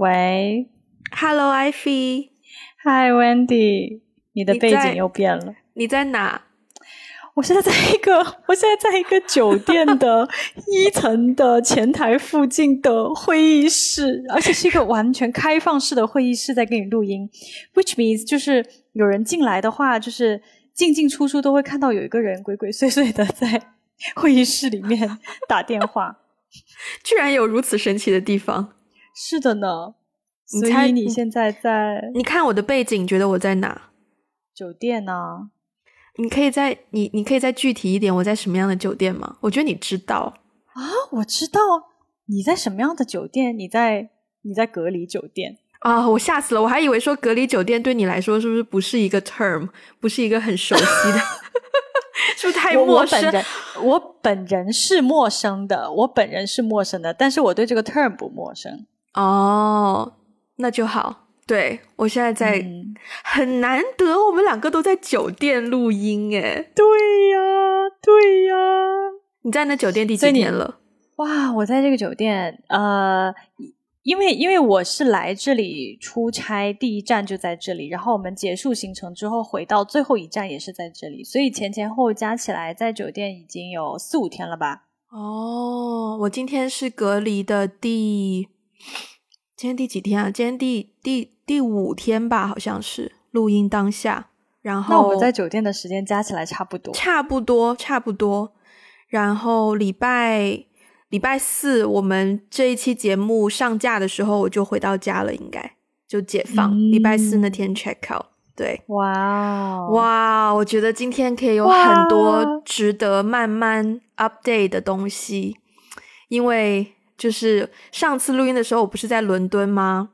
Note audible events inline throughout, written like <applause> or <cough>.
喂，Hello Ivy，Hi Wendy，你的背景又变了。你在哪？我现在在一个，我现在在一个酒店的 <laughs> 一层的前台附近的会议室，而且是一个完全开放式的会议室，在给你录音。Which means 就是有人进来的话，就是进进出出都会看到有一个人鬼鬼祟祟的在会议室里面打电话。<laughs> 居然有如此神奇的地方。是的呢，所以你现在在？你看我的背景，觉得我在哪？酒店呢？你可以在你，你可以再具体一点，我在什么样的酒店吗？我觉得你知道啊，我知道你在什么样的酒店？你在你在隔离酒店啊！我吓死了，我还以为说隔离酒店对你来说是不是不是一个 term，不是一个很熟悉的，<laughs> 是不是太陌生？我本人我本人是陌生的，我本人是陌生的，但是我对这个 term 不陌生。哦，那就好。对我现在在很难得，我们两个都在酒店录音，哎，对呀，对呀。你在那酒店第几年了？哇，我在这个酒店，呃，因为因为我是来这里出差，第一站就在这里，然后我们结束行程之后回到最后一站也是在这里，所以前前后加起来在酒店已经有四五天了吧？哦，我今天是隔离的第。今天第几天啊？今天第第第五天吧，好像是录音当下。然后那我们在酒店的时间加起来差不多，差不多，差不多。然后礼拜礼拜四我们这一期节目上架的时候，我就回到家了，应该就解放。礼拜四那天 check out。对，哇哇，我觉得今天可以有很多值得慢慢 update 的东西，因为。就是上次录音的时候，我不是在伦敦吗？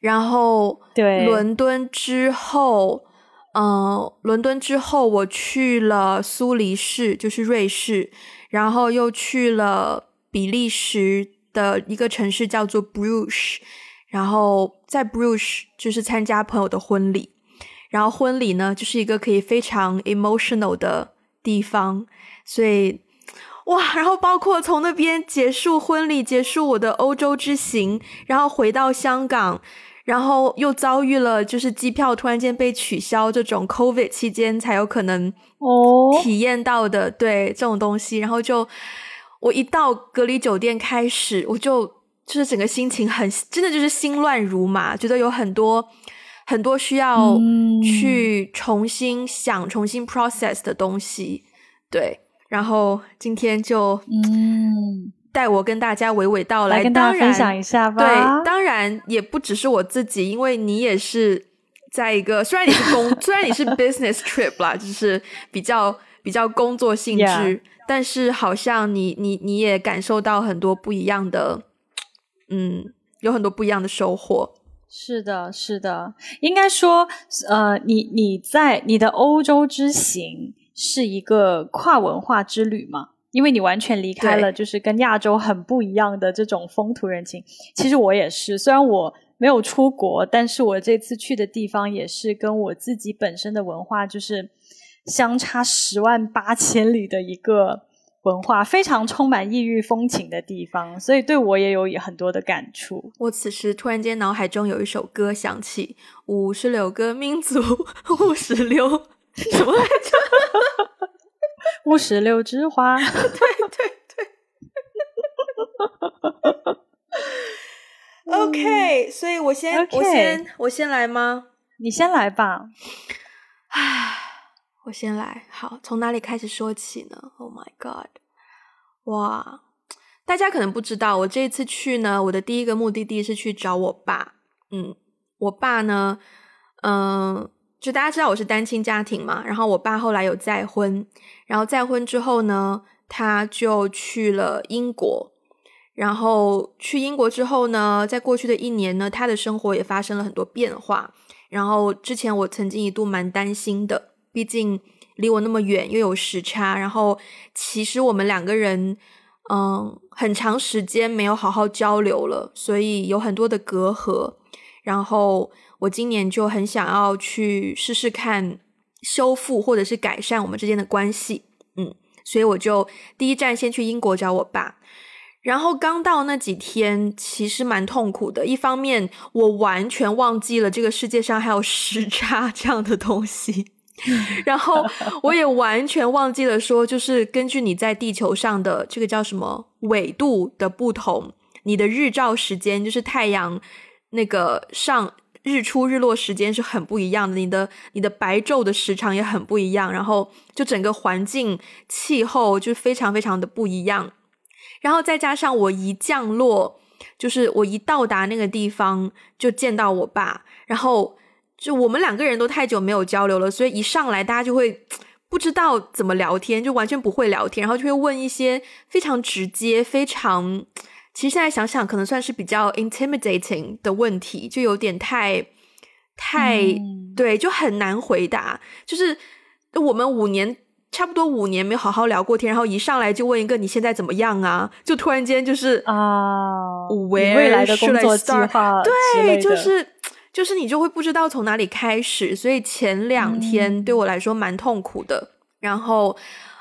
然后对，伦敦之后，嗯，伦敦之后我去了苏黎世，就是瑞士，然后又去了比利时的一个城市叫做 Bruges，然后在 Bruges 就是参加朋友的婚礼，然后婚礼呢就是一个可以非常 emotional 的地方，所以。哇，然后包括从那边结束婚礼，结束我的欧洲之行，然后回到香港，然后又遭遇了就是机票突然间被取消这种 COVID 期间才有可能哦体验到的对这种东西，然后就我一到隔离酒店开始，我就就是整个心情很真的就是心乱如麻，觉得有很多很多需要去重新想、重新 process 的东西，对。然后今天就嗯，带我跟大家娓娓道来，跟大家分享一下吧。对，当然也不只是我自己，因为你也是在一个虽然你是工，<laughs> 虽然你是 business trip 啦，就是比较比较工作性质，但是好像你你你也感受到很多不一样的，嗯，有很多不一样的收获。是的，是的，应该说，呃，你你在你的欧洲之行。是一个跨文化之旅嘛？因为你完全离开了，就是跟亚洲很不一样的这种风土人情。其实我也是，虽然我没有出国，但是我这次去的地方也是跟我自己本身的文化就是相差十万八千里的一个文化，非常充满异域风情的地方，所以对我也有很多的感触。我此时突然间脑海中有一首歌响起：五十六个民族，五十六。<laughs> 什么来着？五十六枝花。对 <laughs> 对对。OK，所以我先我先我先来吗？你先来吧。唉，我先来。好，从哪里开始说起呢？Oh my god！哇，大家可能不知道，我这一次去呢，我的第一个目的地是去找我爸。嗯，我爸呢，嗯。就大家知道我是单亲家庭嘛，然后我爸后来有再婚，然后再婚之后呢，他就去了英国，然后去英国之后呢，在过去的一年呢，他的生活也发生了很多变化。然后之前我曾经一度蛮担心的，毕竟离我那么远，又有时差，然后其实我们两个人，嗯，很长时间没有好好交流了，所以有很多的隔阂，然后。我今年就很想要去试试看修复或者是改善我们之间的关系，嗯，所以我就第一站先去英国找我爸，然后刚到那几天，其实蛮痛苦的。一方面，我完全忘记了这个世界上还有时差这样的东西，<laughs> 然后我也完全忘记了说，就是根据你在地球上的这个叫什么纬度的不同，你的日照时间就是太阳那个上日出日落时间是很不一样的，你的你的白昼的时长也很不一样，然后就整个环境气候就非常非常的不一样。然后再加上我一降落，就是我一到达那个地方就见到我爸，然后就我们两个人都太久没有交流了，所以一上来大家就会不知道怎么聊天，就完全不会聊天，然后就会问一些非常直接、非常其实现在想想可能算是比较 intimidating 的问题，就有点太太对，就很难回答。就是我们五年。差不多五年没好好聊过天，然后一上来就问一个你现在怎么样啊？就突然间就是啊，未来的工作计划，对，就是就是你就会不知道从哪里开始，所以前两天对我来说蛮痛苦的。然后，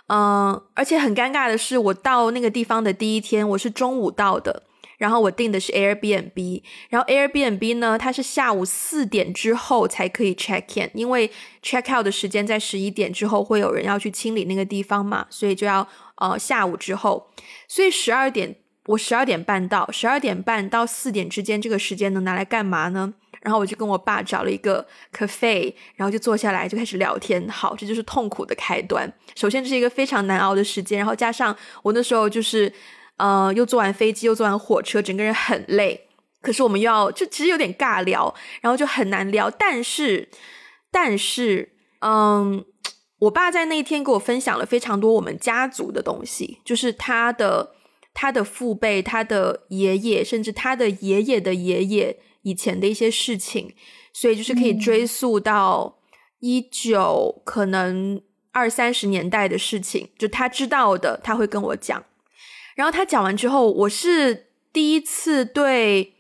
嗯，而且很尴尬的是，我到那个地方的第一天，我是中午到的。然后我订的是 Airbnb，然后 Airbnb 呢，它是下午四点之后才可以 check in，因为 check out 的时间在十一点之后会有人要去清理那个地方嘛，所以就要呃下午之后，所以十二点我十二点半到，十二点半到四点之间这个时间能拿来干嘛呢？然后我就跟我爸找了一个 cafe，然后就坐下来就开始聊天。好，这就是痛苦的开端。首先这是一个非常难熬的时间，然后加上我那时候就是。呃，又坐完飞机，又坐完火车，整个人很累。可是我们要，就其实有点尬聊，然后就很难聊。但是，但是，嗯，我爸在那一天给我分享了非常多我们家族的东西，就是他的他的父辈、他的爷爷，甚至他的爷爷的爷爷以前的一些事情，所以就是可以追溯到一九可能二三十年代的事情，就他知道的，他会跟我讲。然后他讲完之后，我是第一次对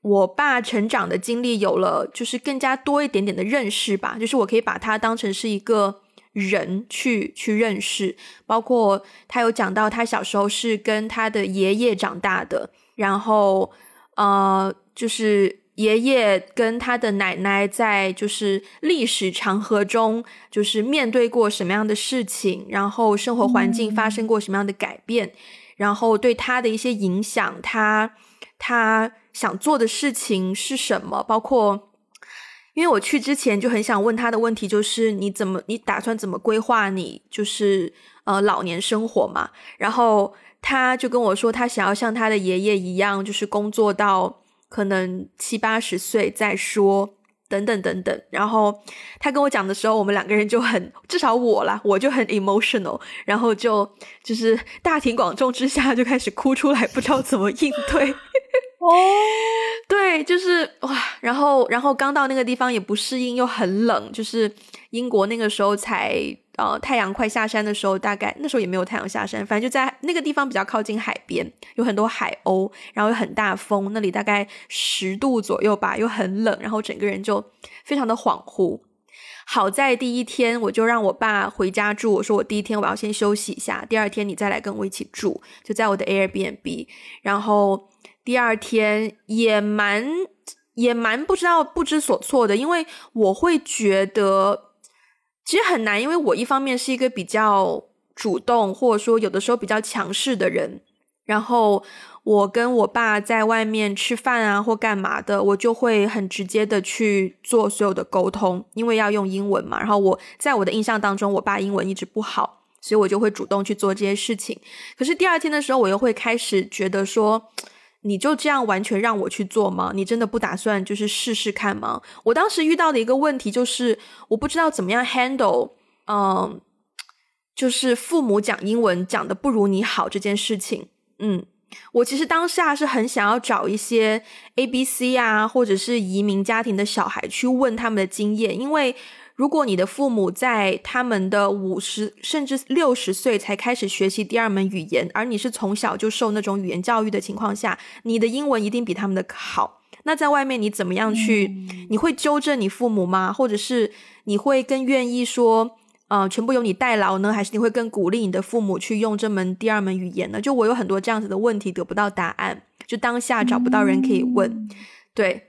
我爸成长的经历有了就是更加多一点点的认识吧。就是我可以把他当成是一个人去去认识，包括他有讲到他小时候是跟他的爷爷长大的，然后呃，就是爷爷跟他的奶奶在就是历史长河中就是面对过什么样的事情，然后生活环境发生过什么样的改变。然后对他的一些影响，他他想做的事情是什么？包括，因为我去之前就很想问他的问题，就是你怎么你打算怎么规划你就是呃老年生活嘛？然后他就跟我说，他想要像他的爷爷一样，就是工作到可能七八十岁再说。等等等等，然后他跟我讲的时候，我们两个人就很，至少我啦，我就很 emotional，然后就就是大庭广众之下就开始哭出来，不知道怎么应对。<laughs> 哦，对，就是哇，然后然后刚到那个地方也不适应，又很冷，就是英国那个时候才。呃，太阳快下山的时候，大概那时候也没有太阳下山，反正就在那个地方比较靠近海边，有很多海鸥，然后有很大风，那里大概十度左右吧，又很冷，然后整个人就非常的恍惚。好在第一天我就让我爸回家住，我说我第一天我要先休息一下，第二天你再来跟我一起住，就在我的 Airbnb。然后第二天也蛮也蛮不知道不知所措的，因为我会觉得。其实很难，因为我一方面是一个比较主动，或者说有的时候比较强势的人，然后我跟我爸在外面吃饭啊或干嘛的，我就会很直接的去做所有的沟通，因为要用英文嘛。然后我在我的印象当中，我爸英文一直不好，所以我就会主动去做这些事情。可是第二天的时候，我又会开始觉得说。你就这样完全让我去做吗？你真的不打算就是试试看吗？我当时遇到的一个问题就是，我不知道怎么样 handle，嗯，就是父母讲英文讲的不如你好这件事情。嗯，我其实当下是很想要找一些 A B C 啊，或者是移民家庭的小孩去问他们的经验，因为。如果你的父母在他们的五十甚至六十岁才开始学习第二门语言，而你是从小就受那种语言教育的情况下，你的英文一定比他们的好。那在外面你怎么样去？你会纠正你父母吗？或者是你会更愿意说，呃，全部由你代劳呢，还是你会更鼓励你的父母去用这门第二门语言呢？就我有很多这样子的问题得不到答案，就当下找不到人可以问，对。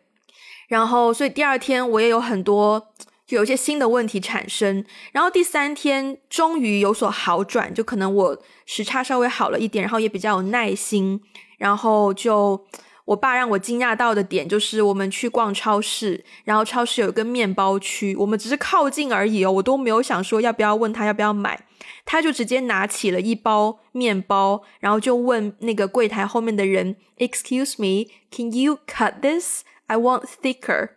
然后，所以第二天我也有很多，就有一些新的问题产生。然后第三天终于有所好转，就可能我时差稍微好了一点，然后也比较有耐心。然后就我爸让我惊讶到的点就是，我们去逛超市，然后超市有一个面包区，我们只是靠近而已哦，我都没有想说要不要问他要不要买，他就直接拿起了一包面包，然后就问那个柜台后面的人：“Excuse me, can you cut this?” I want thicker，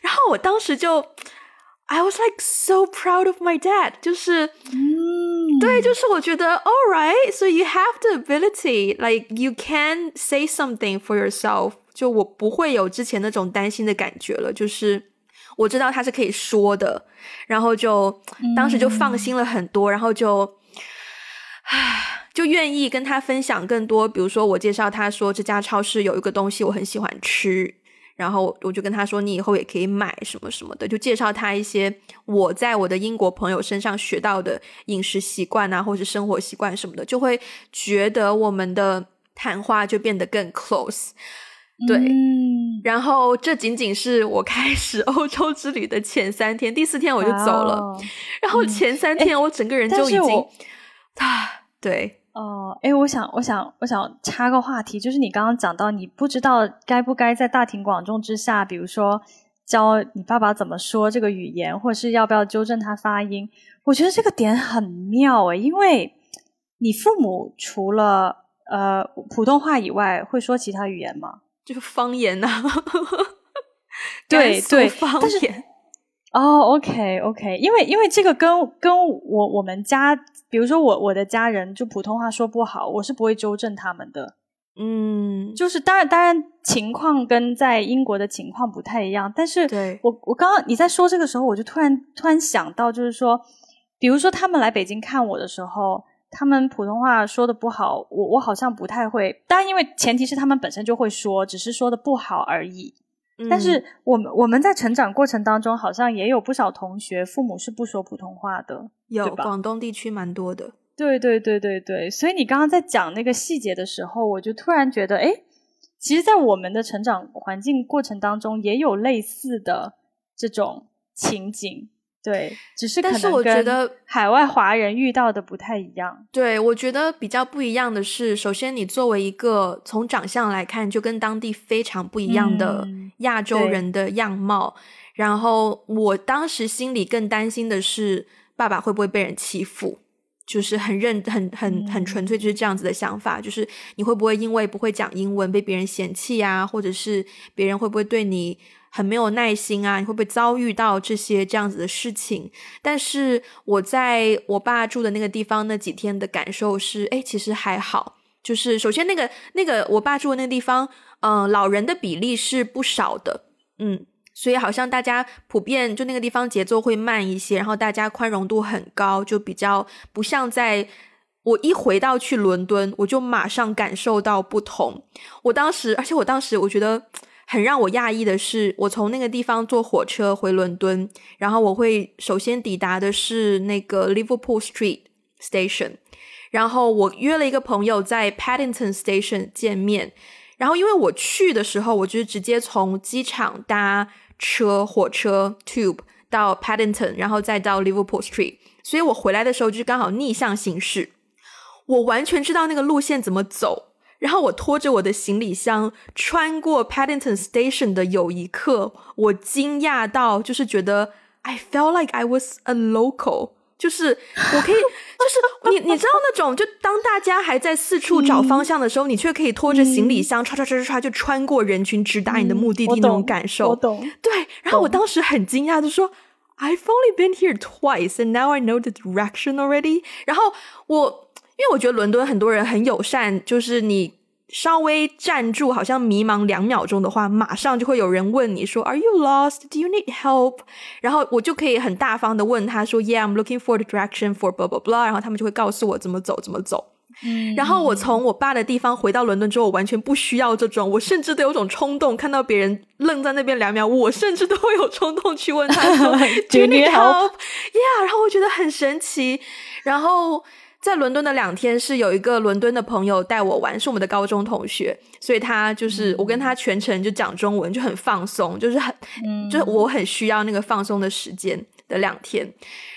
然后我当时就 ，I was like so proud of my dad，就是，嗯，对，就是我觉得，all right，so you have the ability，like you can say something for yourself，就我不会有之前那种担心的感觉了，就是我知道他是可以说的，然后就当时就放心了很多，然后就，唉，就愿意跟他分享更多，比如说我介绍他说这家超市有一个东西我很喜欢吃。 然后我就跟他说：“你以后也可以买什么什么的，就介绍他一些我在我的英国朋友身上学到的饮食习惯啊，或者是生活习惯什么的，就会觉得我们的谈话就变得更 close。对，然后这仅仅是我开始 <laughs> 欧洲之旅的前三天，第四天我就走了。然后前三天我整个人就已经啊，对。”哦，哎，我想，我想，我想插个话题，就是你刚刚讲到，你不知道该不该在大庭广众之下，比如说教你爸爸怎么说这个语言，或者是要不要纠正他发音。我觉得这个点很妙诶，因为你父母除了呃普通话以外，会说其他语言吗？就是方言呐，<laughs> 对对，方言。哦，OK，OK，因为因为这个跟跟我我们家，比如说我我的家人就普通话说不好，我是不会纠正他们的。嗯，就是当然当然情况跟在英国的情况不太一样，但是我我刚刚你在说这个时候，我就突然突然想到，就是说，比如说他们来北京看我的时候，他们普通话说的不好，我我好像不太会，当然因为前提是他们本身就会说，只是说的不好而已。但是我们我们在成长过程当中，好像也有不少同学父母是不说普通话的，有广东地区蛮多的。对对对对对，所以你刚刚在讲那个细节的时候，我就突然觉得，哎，其实，在我们的成长环境过程当中，也有类似的这种情景。对，只是但是我觉得海外华人遇到的不太一样。对，我觉得比较不一样的是，首先你作为一个从长相来看就跟当地非常不一样的亚洲人的样貌，然后我当时心里更担心的是爸爸会不会被人欺负，就是很认很很很纯粹就是这样子的想法，就是你会不会因为不会讲英文被别人嫌弃啊，或者是别人会不会对你。很没有耐心啊！你会不会遭遇到这些这样子的事情？但是我在我爸住的那个地方那几天的感受是，哎，其实还好。就是首先那个那个我爸住的那个地方，嗯，老人的比例是不少的，嗯，所以好像大家普遍就那个地方节奏会慢一些，然后大家宽容度很高，就比较不像在我一回到去伦敦，我就马上感受到不同。我当时，而且我当时我觉得。很让我讶异的是，我从那个地方坐火车回伦敦，然后我会首先抵达的是那个 Liverpool Street Station，然后我约了一个朋友在 Paddington Station 见面，然后因为我去的时候，我就是直接从机场搭车火车 Tube 到 Paddington，然后再到 Liverpool Street，所以我回来的时候就刚好逆向行驶，我完全知道那个路线怎么走。然后我拖着我的行李箱穿过 Paddington Station 的有一刻，我惊讶到就是觉得 I felt like I was a local，就是我可以，就是你你知道那种，就当大家还在四处找方向的时候，你却可以拖着行李箱唰唰唰唰唰就穿过人群，直达你的目的地那种感受。我懂。对，然后我当时很惊讶，就说 I've only been here twice and now I know the direction already。然后我。因为我觉得伦敦很多人很友善，就是你稍微站住，好像迷茫两秒钟的话，马上就会有人问你说 “Are you lost? Do you need help?” 然后我就可以很大方的问他说 “Yeah, I'm looking for the direction for blah blah blah.” 然后他们就会告诉我怎么走，怎么走。嗯，然后我从我爸的地方回到伦敦之后，我完全不需要这种，我甚至都有种冲动，看到别人愣在那边两秒，我甚至都会有冲动去问他说 <laughs> “Do you need help？”Yeah，然后我觉得很神奇。然后在伦敦的两天是有一个伦敦的朋友带我玩，是我们的高中同学，所以他就是我跟他全程就讲中文，就很放松，就是很，就是我很需要那个放松的时间的两天。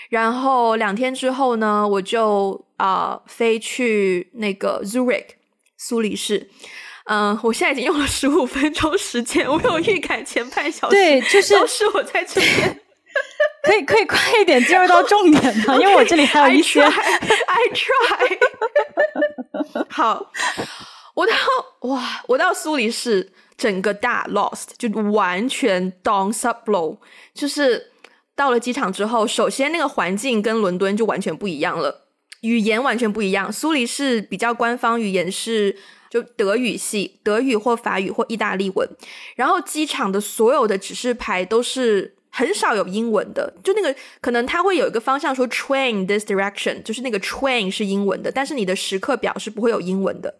然后两天之后呢，我就啊飞去那个 Zurich 苏黎世。嗯，我现在已经用了十五分钟时间，我有预感前半小时对，就是都是我在这边。可以可以快一点进入到重点吗？<laughs> 因为我这里还有一些。I try。<laughs> 好，我到哇，我到苏黎世，整个大 lost，就完全 down sub blow，就是。到了机场之后，首先那个环境跟伦敦就完全不一样了，语言完全不一样。苏黎世比较官方语言是就德语系，德语或法语或意大利文。然后机场的所有的指示牌都是很少有英文的，就那个可能它会有一个方向说 train this direction，就是那个 train 是英文的，但是你的时刻表是不会有英文的。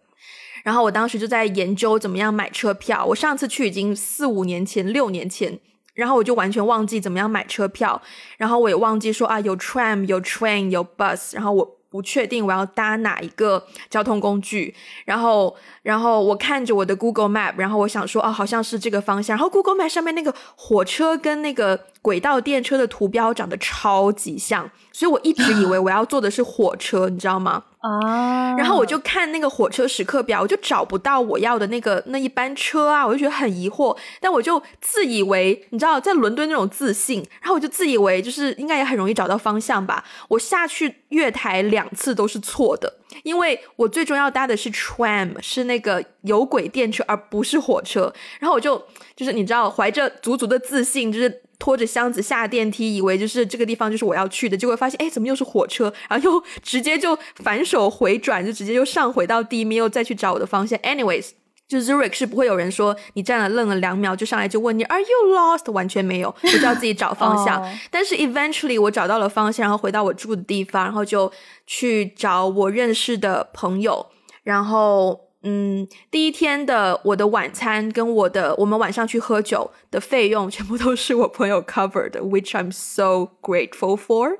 然后我当时就在研究怎么样买车票。我上次去已经四五年前、六年前。然后我就完全忘记怎么样买车票，然后我也忘记说啊有 tram 有 train 有 bus，然后我不确定我要搭哪一个交通工具，然后然后我看着我的 Google Map，然后我想说哦好像是这个方向，然后 Google Map 上面那个火车跟那个轨道电车的图标长得超级像，所以我一直以为我要坐的是火车，你知道吗？啊！然后我就看那个火车时刻表，我就找不到我要的那个那一班车啊，我就觉得很疑惑。但我就自以为，你知道，在伦敦那种自信，然后我就自以为就是应该也很容易找到方向吧。我下去月台两次都是错的，因为我最终要搭的是 tram，是那个有轨电车，而不是火车。然后我就就是你知道，怀着足足的自信，就是。拖着箱子下电梯，以为就是这个地方就是我要去的，结果发现哎，怎么又是火车？然后又直接就反手回转，就直接又上回到地面，又再去找我的方向。Anyways，就 Zurich 是不会有人说你站了愣了两秒就上来就问你 Are you lost？完全没有，我就要自己找方向。但是 eventually 我找到了方向，然后回到我住的地方，然后就去找我认识的朋友，然后。嗯，第一天的我的晚餐跟我的我们晚上去喝酒的费用全部都是我朋友 cover 的，which I'm so grateful for。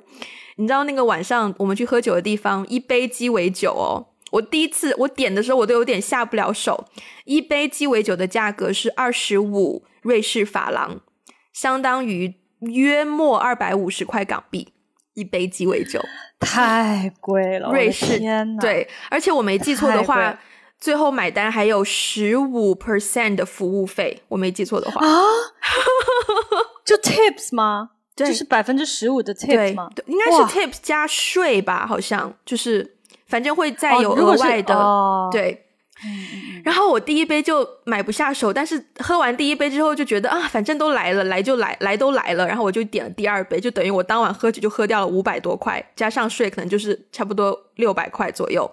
你知道那个晚上我们去喝酒的地方，一杯鸡尾酒哦，我第一次我点的时候我都有点下不了手，一杯鸡尾酒的价格是二十五瑞士法郎，相当于约莫二百五十块港币一杯鸡尾酒，太贵了，瑞士天呐，对，而且我没记错的话。最后买单还有十五 percent 的服务费，我没记错的话啊，就 tips 吗？对，就是百分之十五的 tips 吗？对，应该是 tips 加税吧，好像就是反正会再有额外的。对，然后我第一杯就买不下手，但是喝完第一杯之后就觉得啊，反正都来了，来就来，来都来了，然后我就点了第二杯，就等于我当晚喝酒就喝掉了五百多块，加上税可能就是差不多六百块左右。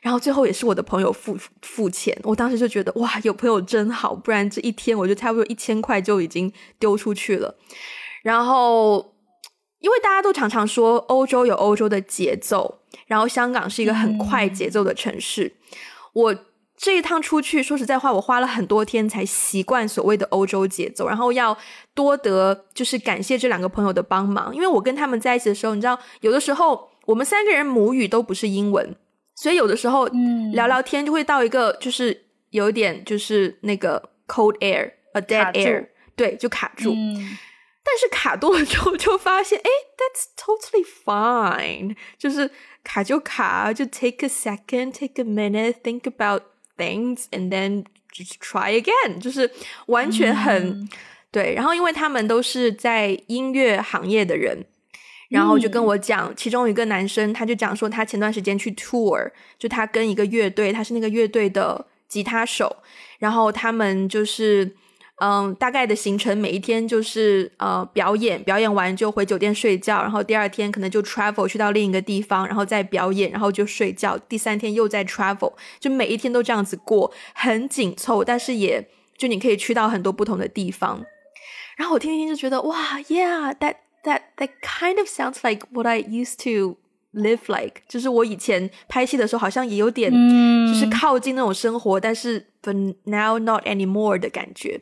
然后最后也是我的朋友付付钱，我当时就觉得哇，有朋友真好，不然这一天我就差不多一千块就已经丢出去了。然后，因为大家都常常说欧洲有欧洲的节奏，然后香港是一个很快节奏的城市。我这一趟出去，说实在话，我花了很多天才习惯所谓的欧洲节奏。然后要多得就是感谢这两个朋友的帮忙，因为我跟他们在一起的时候，你知道，有的时候我们三个人母语都不是英文。所以有的时候聊聊天就会到一个就是有点就是那个 cold air，a dead air，对，就卡住。<laughs> 但是卡多了之后就发现，哎，that's totally fine，就是卡就卡，就 take a second，take a minute，think about things，and then just try again，就是完全很对。然后因为他们都是在音乐行业的人。然后就跟我讲，其中一个男生，他就讲说，他前段时间去 tour，就他跟一个乐队，他是那个乐队的吉他手，然后他们就是，嗯，大概的行程，每一天就是呃表演，表演完就回酒店睡觉，然后第二天可能就 travel 去到另一个地方，然后再表演，然后就睡觉，第三天又在 travel，就每一天都这样子过，很紧凑，但是也就你可以去到很多不同的地方，然后我听听就觉得哇，yeah，that。that that kind of sounds like what I used to live like，就是我以前拍戏的时候好像也有点，就是靠近那种生活，但是 but now not anymore 的感觉。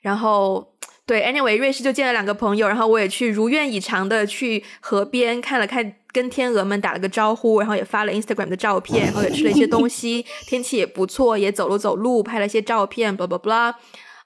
然后对，anyway，瑞士就见了两个朋友，然后我也去如愿以偿的去河边看了看，跟天鹅们打了个招呼，然后也发了 Instagram 的照片，然后也吃了一些东西，天气也不错，也走了走路，拍了一些照片，blah blah blah。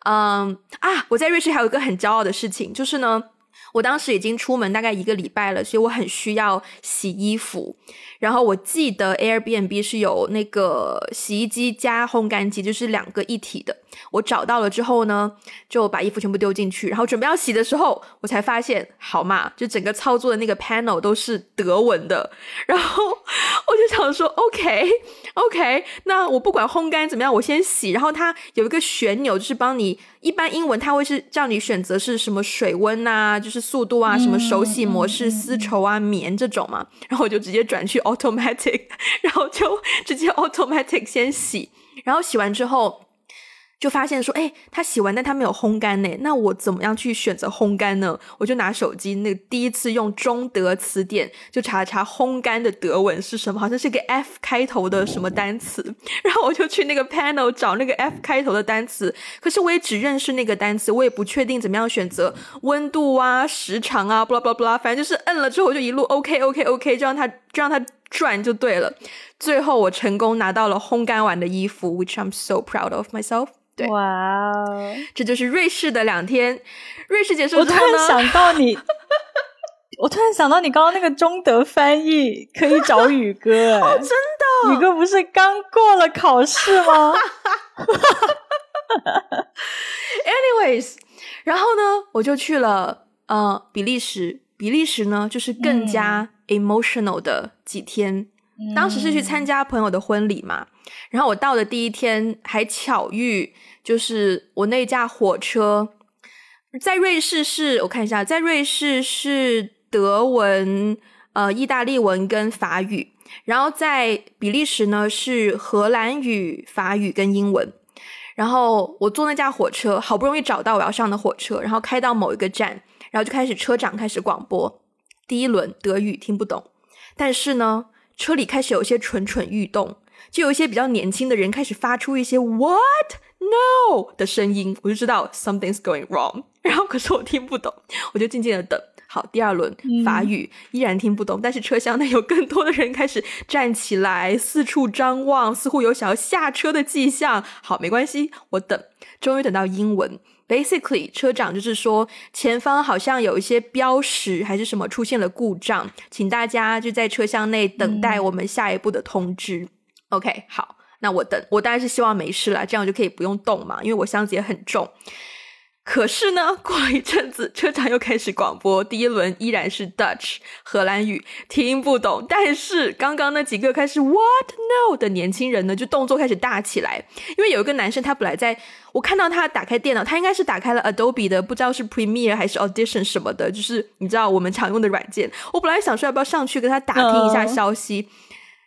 嗯啊，我在瑞士还有一个很骄傲的事情，就是呢。我当时已经出门大概一个礼拜了，所以我很需要洗衣服。然后我记得 Airbnb 是有那个洗衣机加烘干机，就是两个一体的。我找到了之后呢，就把衣服全部丢进去，然后准备要洗的时候，我才发现，好嘛，就整个操作的那个 panel 都是德文的。然后我就想说，OK，OK，那我不管烘干怎么样，我先洗。然后它有一个旋钮，就是帮你一般英文它会是叫你选择是什么水温啊，就是速度啊，什么手洗模式、丝绸啊、棉这种嘛。然后我就直接转去。<laughs> automatic，然后就直接 automatic 先洗，然后洗完之后。就发现说，哎，它洗完，但它没有烘干呢。那我怎么样去选择烘干呢？我就拿手机，那第一次用中德词典就查查烘干的德文是什么，好像是个 F 开头的什么单词。<laughs> 然后我就去那个 panel 找那个 F 开头的单词，可是我也只认识那个单词，我也不确定怎么样选择温度啊、时长啊，blah blah blah，反正就是摁了之后我就一路 OK OK OK，就让它就让它转就对了。最后我成功拿到了烘干完的衣服，which I'm so proud of myself。对，哇哦，这就是瑞士的两天。瑞士结束之后呢？我突然想到你，<laughs> 我突然想到你刚刚那个中德翻译可以找宇哥，<laughs> 哦，真的，宇哥不是刚过了考试吗？<laughs> Anyways，然后呢，我就去了呃比利时。比利时呢，就是更加 emotional 的几天。当时是去参加朋友的婚礼嘛。然后我到的第一天还巧遇，就是我那架火车在瑞士是，我看一下，在瑞士是德文、呃意大利文跟法语，然后在比利时呢是荷兰语、法语跟英文。然后我坐那架火车，好不容易找到我要上的火车，然后开到某一个站，然后就开始车长开始广播，第一轮德语听不懂，但是呢车里开始有一些蠢蠢欲动。就有一些比较年轻的人开始发出一些 “What No” 的声音，我就知道 something's going wrong。<laughs> 然后可是我听不懂，我就静静的等。好，第二轮法语依然听不懂，但是车厢内有更多的人开始站起来，四处张望，似乎有想要下车的迹象。好，没关系，我等。终于等到英文，basically 车长就是说前方好像有一些标识还是什么出现了故障，请大家就在车厢内等待我们下一步的通知。OK，好，那我等，我当然是希望没事了，这样就可以不用动嘛，因为我箱子也很重。可是呢，过了一阵子，车长又开始广播，第一轮依然是 Dutch 荷兰语，听不懂。但是刚刚那几个开始 What No 的年轻人呢，就动作开始大起来。因为有一个男生，他本来在我看到他打开电脑，他应该是打开了 Adobe 的，不知道是 Premiere 还是 Audition 什么的，就是你知道我们常用的软件。我本来想说要不要上去跟他打听一下消息，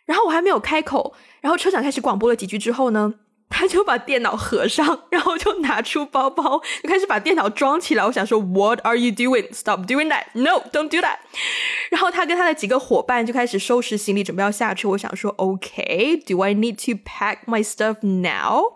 然后我还没有开口。然后车长开始广播了几句之后呢，他就把电脑合上，然后就拿出包包，就开始把电脑装起来。我想说，What are you doing? Stop doing that! No, don't do that! 然后他跟他的几个伙伴就开始收拾行李，准备要下车。我想说，OK, do I need to pack my stuff now?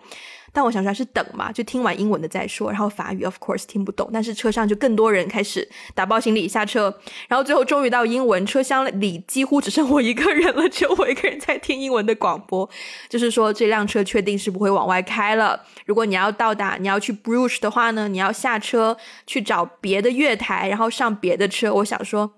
但我想说还是等嘛，就听完英文的再说。然后法语 of course 听不懂，但是车上就更多人开始打包行李下车。然后最后终于到英文车厢里，几乎只剩我一个人了，只有我一个人在听英文的广播，就是说这辆车确定是不会往外开了。如果你要到达，你要去 Bruges 的话呢，你要下车去找别的月台，然后上别的车。我想说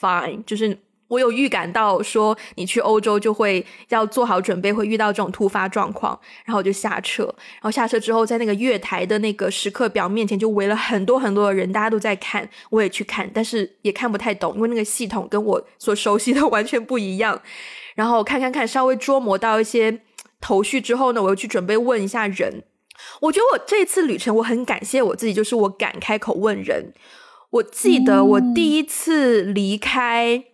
fine，就是。我有预感到说，你去欧洲就会要做好准备，会遇到这种突发状况。然后我就下车，然后下车之后，在那个月台的那个时刻表面前，就围了很多很多的人，大家都在看，我也去看，但是也看不太懂，因为那个系统跟我所熟悉的完全不一样。然后看看看，稍微琢磨到一些头绪之后呢，我又去准备问一下人。我觉得我这次旅程，我很感谢我自己，就是我敢开口问人。我记得我第一次离开。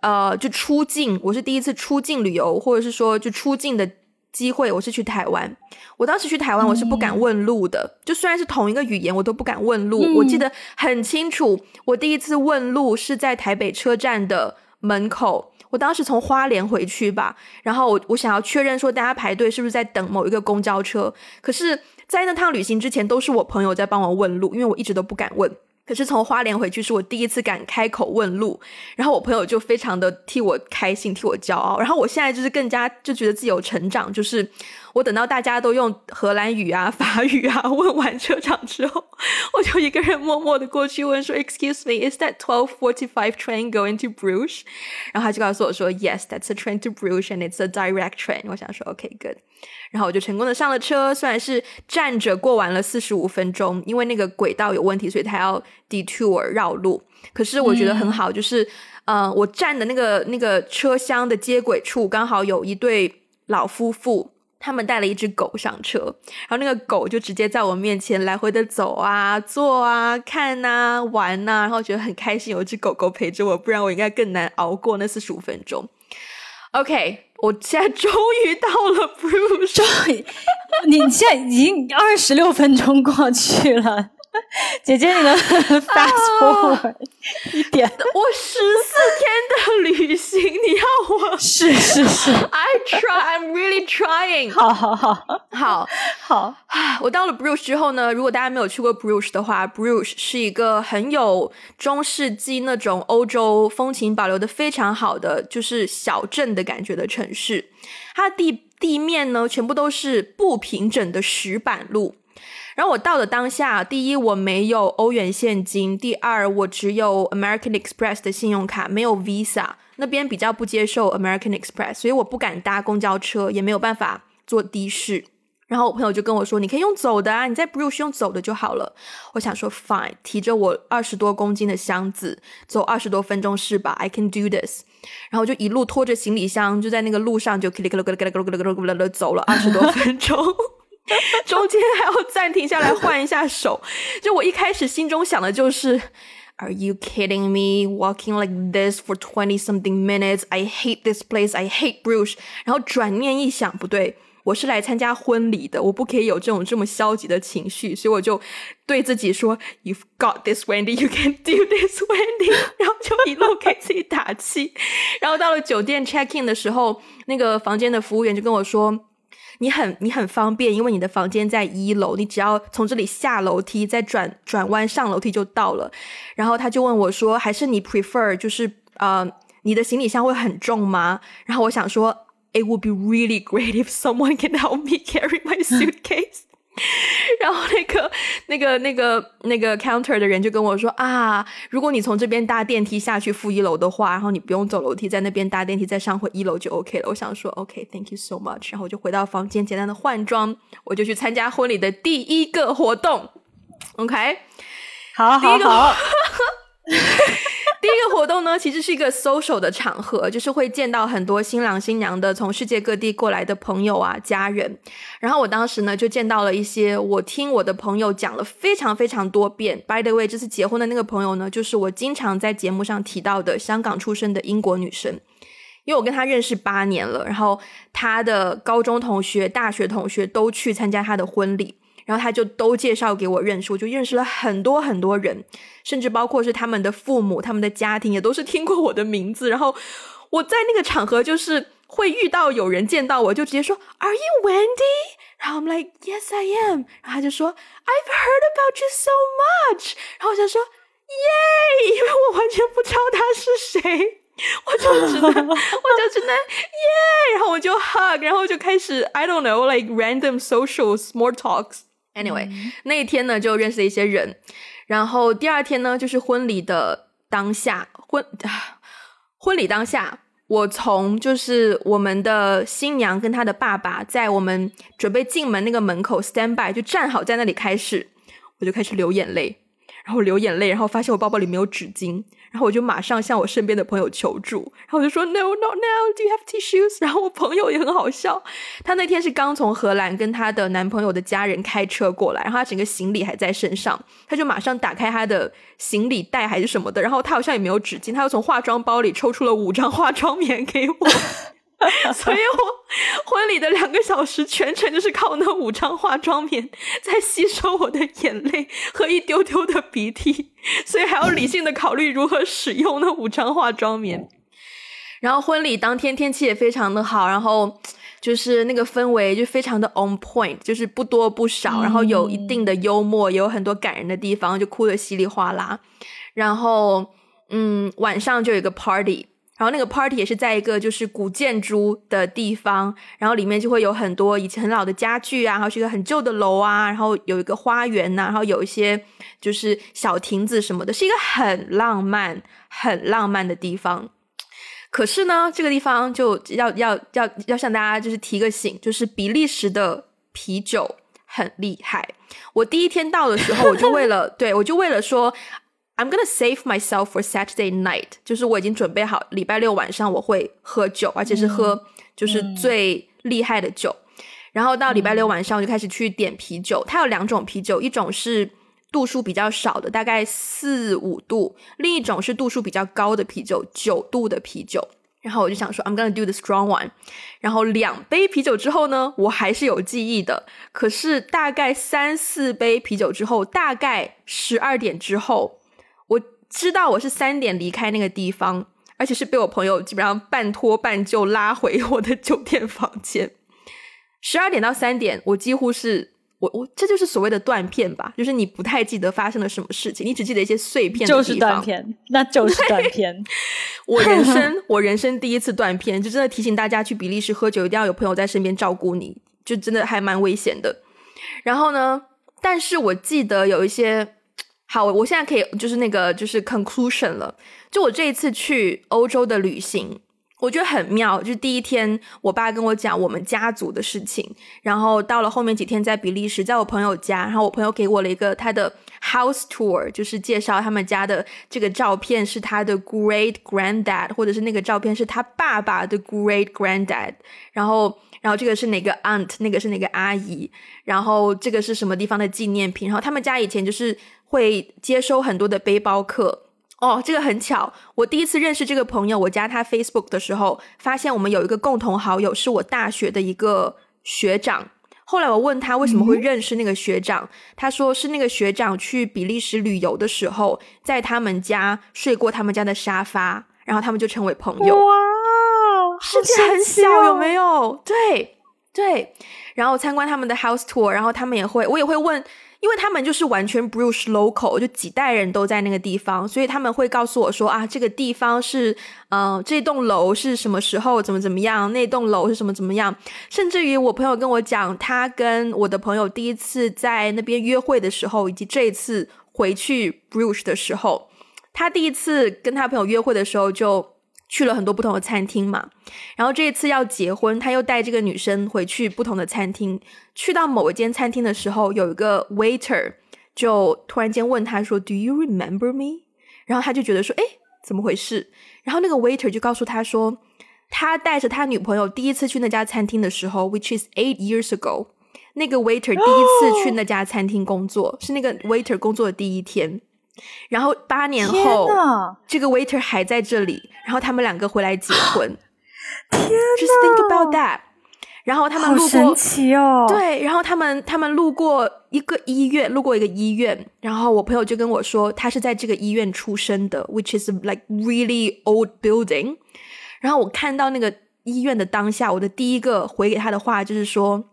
呃，就出境，我是第一次出境旅游，或者是说就出境的机会，我是去台湾。我当时去台湾，我是不敢问路的，就虽然是同一个语言，我都不敢问路。我记得很清楚，我第一次问路是在台北车站的门口，我当时从花莲回去吧，然后我我想要确认说大家排队是不是在等某一个公交车，可是，在那趟旅行之前都是我朋友在帮我问路，因为我一直都不敢问。可是从花莲回去是我第一次敢开口问路，然后我朋友就非常的替我开心，替我骄傲。然后我现在就是更加就觉得自己有成长，就是我等到大家都用荷兰语啊、<laughs> 法语啊 <laughs> 问完车长之后，我就一个人默默的过去问说：“Excuse me, is that twelve forty five train going to Bruges？” 然后他就告诉我说：“Yes, that's a train to Bruges and it's a direct train。”我想说：“OK, good。”然后我就成功的上了车，虽然是站着过完了四十五分钟，因为那个轨道有问题，所以他要 detour 绕路。可是我觉得很好，就是，呃，我站的那个那个车厢的接轨处，刚好有一对老夫妇，他们带了一只狗上车，然后那个狗就直接在我面前来回的走啊、坐啊、看呐、玩呐，然后觉得很开心，有一只狗狗陪着我，不然我应该更难熬过那四十五分钟。OK。我现在终于到了 Bruce，<laughs> 你现在已经二十六分钟过去了。<laughs> 姐姐，你能 <laughs> fast <laughs> forward 一点？我十四天的旅行，你要我是是是？I try, I'm really trying。好好好好好。我到了 Bruges 之后呢，如果大家没有去过 Bruges 的话，Bruges 是一个很有中世纪那种欧洲风情保留的非常好的，就是小镇的感觉的城市。它地地面呢，全部都是不平整的石板路。然后我到了当下，第一我没有欧元现金，第二我只有 American Express 的信用卡，没有 Visa，那边比较不接受 American Express，所以我不敢搭公交车，也没有办法坐的士。然后我朋友就跟我说：“你可以用走的啊，你在 Bruges 用走的就好了。”我想说 Fine，提着我二十多公斤的箱子走二十多分钟是吧？I can do this。然后就一路拖着行李箱，就在那个路上就咯咯咯咯咯咯咯咯咯咯走了二十多分钟。<laughs> 中间还要暂停下来换一下手，就我一开始心中想的就是，Are you kidding me? Walking like this for twenty something minutes? I hate this place. I hate Bruges. 然后转念一想，不对，我是来参加婚礼的，我不可以有这种这么消极的情绪，所以我就对自己说，You've got this, Wendy. You can do this, Wendy. 然后就一路给自己打气。然后到了酒店 check in 的时候，那个房间的服务员就跟我说。你很你很方便，因为你的房间在一楼，你只要从这里下楼梯，再转转弯上楼梯就到了。然后他就问我说：“还是你 prefer 就是呃，你的行李箱会很重吗？”然后我想说：“It would be really great if someone can help me <laughs> carry my suitcase。”然后那个、那个、那个、那个 counter 的人就跟我说啊，如果你从这边搭电梯下去负一楼的话，然后你不用走楼梯，在那边搭电梯再上回一楼就 OK 了。我想说 OK，Thank you so much。然后我就回到房间，简单的换装，我就去参加婚礼的第一个活动。OK，好好好。<laughs> 第一个活动呢，其实是一个 social 的场合，就是会见到很多新郎新娘的从世界各地过来的朋友啊、家人。然后我当时呢，就见到了一些我听我的朋友讲了非常非常多遍。By the way，这次结婚的那个朋友呢，就是我经常在节目上提到的香港出生的英国女生，因为我跟她认识八年了，然后她的高中同学、大学同学都去参加她的婚礼。然后他就都介绍给我认识，我就认识了很多很多人，甚至包括是他们的父母、他们的家庭，也都是听过我的名字。然后我在那个场合就是会遇到有人见到我就直接说 “Are you Wendy？” 然后 I'm like “Yes, I am。”然后他就说 “I've heard about you so much。”然后我就说耶，因为我完全不知道他是谁，我就只能我就只能耶，然后我就 hug，然后就开始 I don't know like random social small talks。Anyway，那一天呢就认识了一些人，然后第二天呢就是婚礼的当下，婚 <sighs> 婚礼当下，我从就是我们的新娘跟她的爸爸在我们准备进门那个门口 stand by 就站好在那里开始，我就开始流眼泪，然后流眼泪，然后发现我包包里没有纸巾。然后我就马上向我身边的朋友求助，然后我就说 No, no no，Do you have tissues? 然后我朋友也很好笑，他那天是刚从荷兰跟她的男朋友的家人开车过来，然后他整个行李还在身上，他就马上打开他的行李袋还是什么的，然后他好像也没有纸巾，他又从化妆包里抽出了五张化妆棉给我。<laughs> 所以我婚礼的两个小时全程就是靠那五张化妆棉在吸收我的眼泪和一丢丢的鼻涕，<laughs> 所以还要理性的考虑如何使用那五张化妆棉。然后婚礼当天天气也非常的好，然后就是那个氛围就非常的 on point，就是不多不少，然后有一定的幽默，也有很多感人的地方，就哭的稀里哗啦。然后嗯，晚上就有一个 party。然后那个 party 也是在一个就是古建筑的地方，然后里面就会有很多以前很老的家具啊，然后是一个很旧的楼啊，然后有一个花园呐，然后有一些就是小亭子什么的，是一个很浪漫、很浪漫的地方。可是呢，这个地方就要要要要向大家就是提个醒，就是比利时的啤酒很厉害。我第一天到的时候，我就为了 <laughs> 对我就为了说。I'm gonna save myself for Saturday night，就是我已经准备好礼拜六晚上我会喝酒，而且是喝就是最厉害的酒。然后到礼拜六晚上我就开始去点啤酒，它有两种啤酒，一种是度数比较少的，大概四五度；另一种是度数比较高的啤酒，九度的啤酒。然后我就想说，I'm gonna do the strong one。然后两杯啤酒之后呢，我还是有记忆的。可是大概三四杯啤酒之后，大概十二点之后。知道我是三点离开那个地方，而且是被我朋友基本上半拖半就拉回我的酒店房间。十二点到三点，我几乎是我我这就是所谓的断片吧，就是你不太记得发生了什么事情，你只记得一些碎片。就是断片，那就是断片。<laughs> 我人生我人生第一次断片，就真的提醒大家去比利时喝酒一定要有朋友在身边照顾你，就真的还蛮危险的。然后呢，但是我记得有一些。好，我现在可以就是那个就是 conclusion 了。就我这一次去欧洲的旅行，我觉得很妙。就第一天，我爸跟我讲我们家族的事情，然后到了后面几天在比利时，在我朋友家，然后我朋友给我了一个他的 house tour，就是介绍他们家的这个照片是他的 great granddad，或者是那个照片是他爸爸的 great granddad，然后。然后这个是哪个 aunt，那个是哪个阿姨，然后这个是什么地方的纪念品？然后他们家以前就是会接收很多的背包客哦，这个很巧，我第一次认识这个朋友，我加他 Facebook 的时候，发现我们有一个共同好友，是我大学的一个学长。后来我问他为什么会认识那个学长，他说是那个学长去比利时旅游的时候，在他们家睡过他们家的沙发，然后他们就成为朋友。哇世界很小，有没有？对对，然后参观他们的 house tour，然后他们也会，我也会问，因为他们就是完全 Bruce local，就几代人都在那个地方，所以他们会告诉我说啊，这个地方是，嗯，这栋楼是什么时候怎么怎么样，那栋楼是什么怎么样，甚至于我朋友跟我讲，他跟我的朋友第一次在那边约会的时候，以及这一次回去 Bruce 的时候，他第一次跟他朋友约会的时候就。去了很多不同的餐厅嘛，然后这一次要结婚，他又带这个女生回去不同的餐厅。去到某一间餐厅的时候，有一个 waiter 就突然间问他说：“Do you remember me？” 然后他就觉得说：“哎，怎么回事？”然后那个 waiter 就告诉他说：“他带着他女朋友第一次去那家餐厅的时候，which is eight years ago。那个 waiter 第一次去那家餐厅工作，是那个 waiter 工作的第一天。”然后八年后，这个 waiter 还在这里，然后他们两个回来结婚。天，Just think about that。然后他们路过，哦。对，然后他们他们路过一个医院，路过一个医院，然后我朋友就跟我说，他是在这个医院出生的，which is like really old building。然后我看到那个医院的当下，我的第一个回给他的话就是说，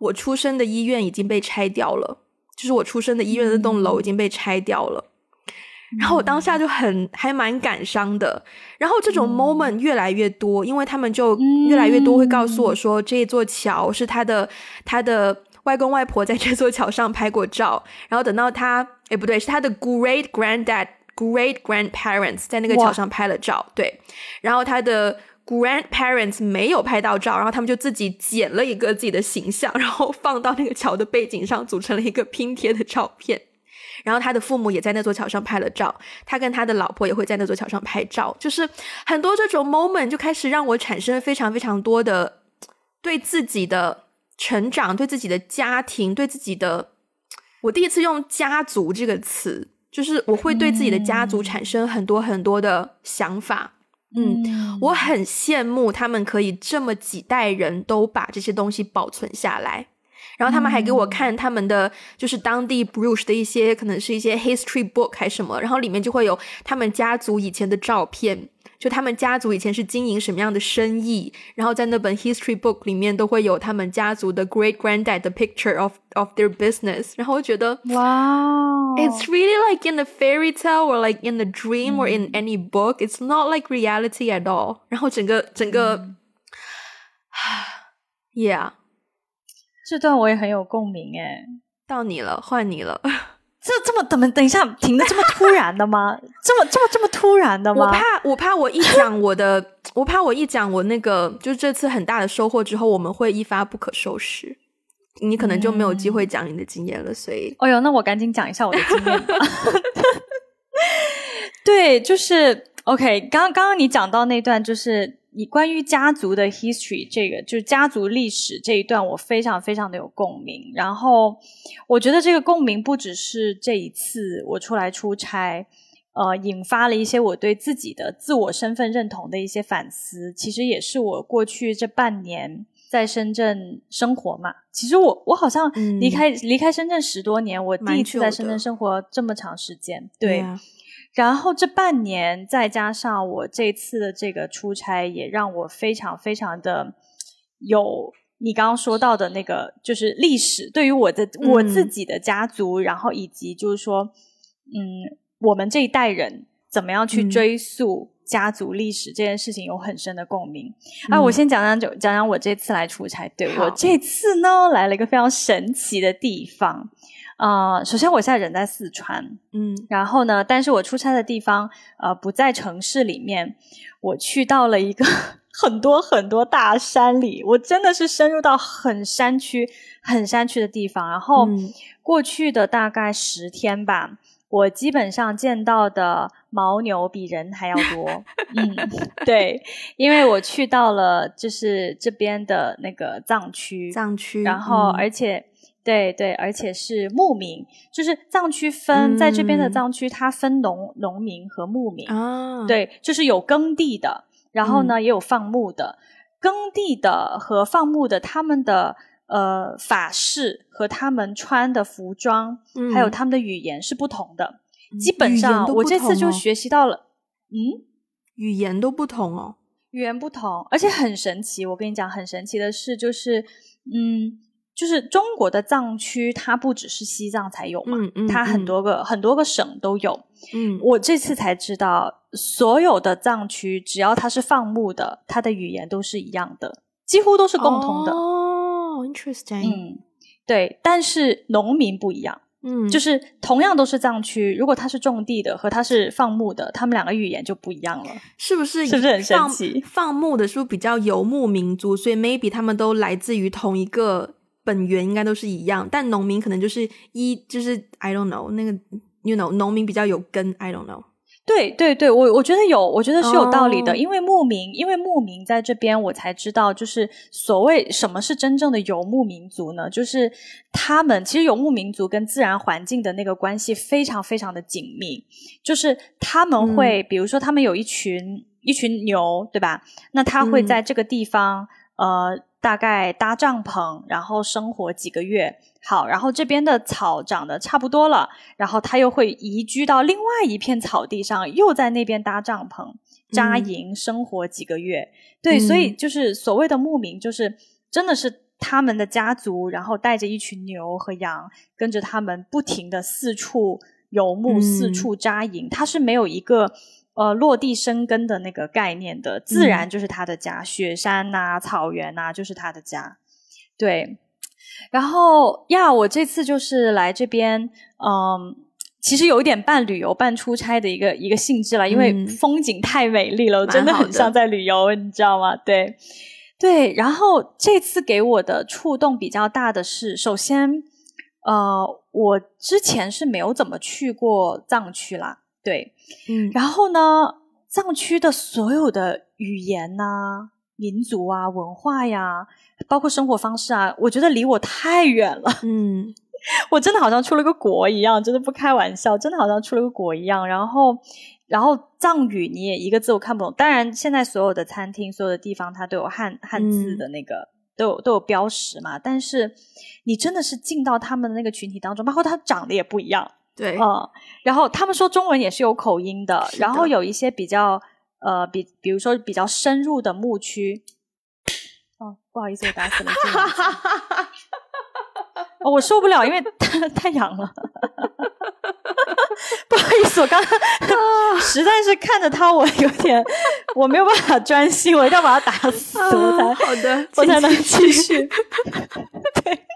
我出生的医院已经被拆掉了。就是我出生的医院那栋楼已经被拆掉了，然后我当下就很还蛮感伤的。然后这种 moment 越来越多，因为他们就越来越多会告诉我说，这座桥是他的他的外公外婆在这座桥上拍过照。然后等到他，哎不对，是他的 great granddad great grandparents 在那个桥上拍了照。对，然后他的。Grandparents 没有拍到照，然后他们就自己剪了一个自己的形象，然后放到那个桥的背景上，组成了一个拼贴的照片。然后他的父母也在那座桥上拍了照，他跟他的老婆也会在那座桥上拍照。就是很多这种 moment 就开始让我产生非常非常多的对自己的成长、对自己的家庭、对自己的……我第一次用“家族”这个词，就是我会对自己的家族产生很多很多的想法。嗯，我很羡慕他们可以这么几代人都把这些东西保存下来，然后他们还给我看他们的就是当地 Bruce 的一些可能是一些 history book 还是什么，然后里面就会有他们家族以前的照片。就他们家族以前是经营什么样的生意，然后在那本 history book 里面都会有他们家族的 great granddad 的 picture of of their business，然后我觉得哇，it's really like in the fairy tale or like in the dream or in any book. It's not like reality at all. 然后整个整个，yeah，这段我也很有共鸣诶。到你了，换你了。这这么怎么？等一下，停的这么突然的吗？这么这么这么突然的吗？我怕，我怕我一讲我的，我怕我一讲我那个，就是这次很大的收获之后，我们会一发不可收拾。你可能就没有机会讲你的经验了。所以，哎呦，那我赶紧讲一下我的经验吧。<laughs> 对，就是 OK。刚刚刚你讲到那段，就是。你关于家族的 history 这个就是家族历史这一段，我非常非常的有共鸣。然后我觉得这个共鸣不只是这一次我出来出差，呃，引发了一些我对自己的自我身份认同的一些反思。其实也是我过去这半年在深圳生活嘛。其实我我好像离开离开深圳十多年，我第一次在深圳生活这么长时间，对。然后这半年，再加上我这次的这个出差，也让我非常非常的有你刚刚说到的那个，就是历史对于我的我自己的家族，然后以及就是说，嗯，我们这一代人怎么样去追溯家族历史这件事情，有很深的共鸣。啊，我先讲讲就讲讲我这次来出差，对我这次呢来了一个非常神奇的地方。啊，首先我现在人在四川，嗯，然后呢，但是我出差的地方呃不在城市里面，我去到了一个 <laughs> 很多很多大山里，我真的是深入到很山区、很山区的地方。然后过去的大概十天吧，我基本上见到的牦牛比人还要多。<laughs> 嗯，对，因为我去到了就是这边的那个藏区，藏区，然后而且。对对，而且是牧民，就是藏区分在这边的藏区，它分农农民和牧民啊。对，就是有耕地的，然后呢也有放牧的。耕地的和放牧的，他们的呃法式和他们穿的服装，还有他们的语言是不同的。基本上，我这次就学习到了，嗯，语言都不同哦，语言不同，而且很神奇。我跟你讲，很神奇的是，就是嗯。就是中国的藏区，它不只是西藏才有嘛，它很多个很多个省都有。嗯，我这次才知道，所有的藏区只要它是放牧的，它的语言都是一样的，几乎都是共通的。哦，interesting。嗯，对，但是农民不一样。嗯，就是同样都是藏区，如果它是种地的和它是放牧的，他们两个语言就不一样了，是不是？是不是很神奇？放牧的是不是比较游牧民族，所以 maybe 他们都来自于同一个。本源应该都是一样，但农民可能就是一就是 I don't know 那个 you know 农民比较有根 I don't know。对对对，我我觉得有，我觉得是有道理的，因为牧民，因为牧民在这边，我才知道，就是所谓什么是真正的游牧民族呢？就是他们其实游牧民族跟自然环境的那个关系非常非常的紧密，就是他们会，比如说他们有一群一群牛，对吧？那他会在这个地方，呃。大概搭帐篷，然后生活几个月。好，然后这边的草长得差不多了，然后他又会移居到另外一片草地上，又在那边搭帐篷扎营生活几个月。对，所以就是所谓的牧民，就是真的是他们的家族，然后带着一群牛和羊，跟着他们不停的四处游牧、四处扎营。他是没有一个。呃，落地生根的那个概念的，自然就是他的家，雪山呐、草原呐，就是他的家。对，然后呀，我这次就是来这边，嗯，其实有一点半旅游半出差的一个一个性质了，因为风景太美丽了，真的很像在旅游，你知道吗？对，对。然后这次给我的触动比较大的是，首先，呃，我之前是没有怎么去过藏区啦。对，嗯，然后呢，藏区的所有的语言呐、民族啊、文化呀，包括生活方式啊，我觉得离我太远了。<laughs> 嗯，我真的好像出了个国一样，真的不开玩笑，真的好像出了个国一样。然后，然后藏语你也一个字我看不懂。当然，现在所有的餐厅、所有的地方，它都有汉汉字的那个，都有都有标识嘛。但是，你真的是进到他们的那个群体当中，包括他长得也不一样。对，嗯，然后他们说中文也是有口音的，然后有一些比较呃，比比如说比较深入的牧区。哦，不好意思，我打死了 <laughs> 我受不了，因为太太痒了。<laughs> 不好意思，我刚刚实在是看着他，我有点我没有办法专心，我一定要把他打死，我才好的，我才能继续。<laughs> 对，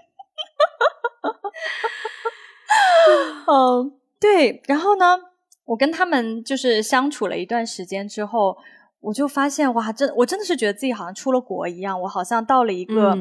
<laughs> 嗯，对。然后呢，我跟他们就是相处了一段时间之后，我就发现哇，真我真的是觉得自己好像出了国一样，我好像到了一个。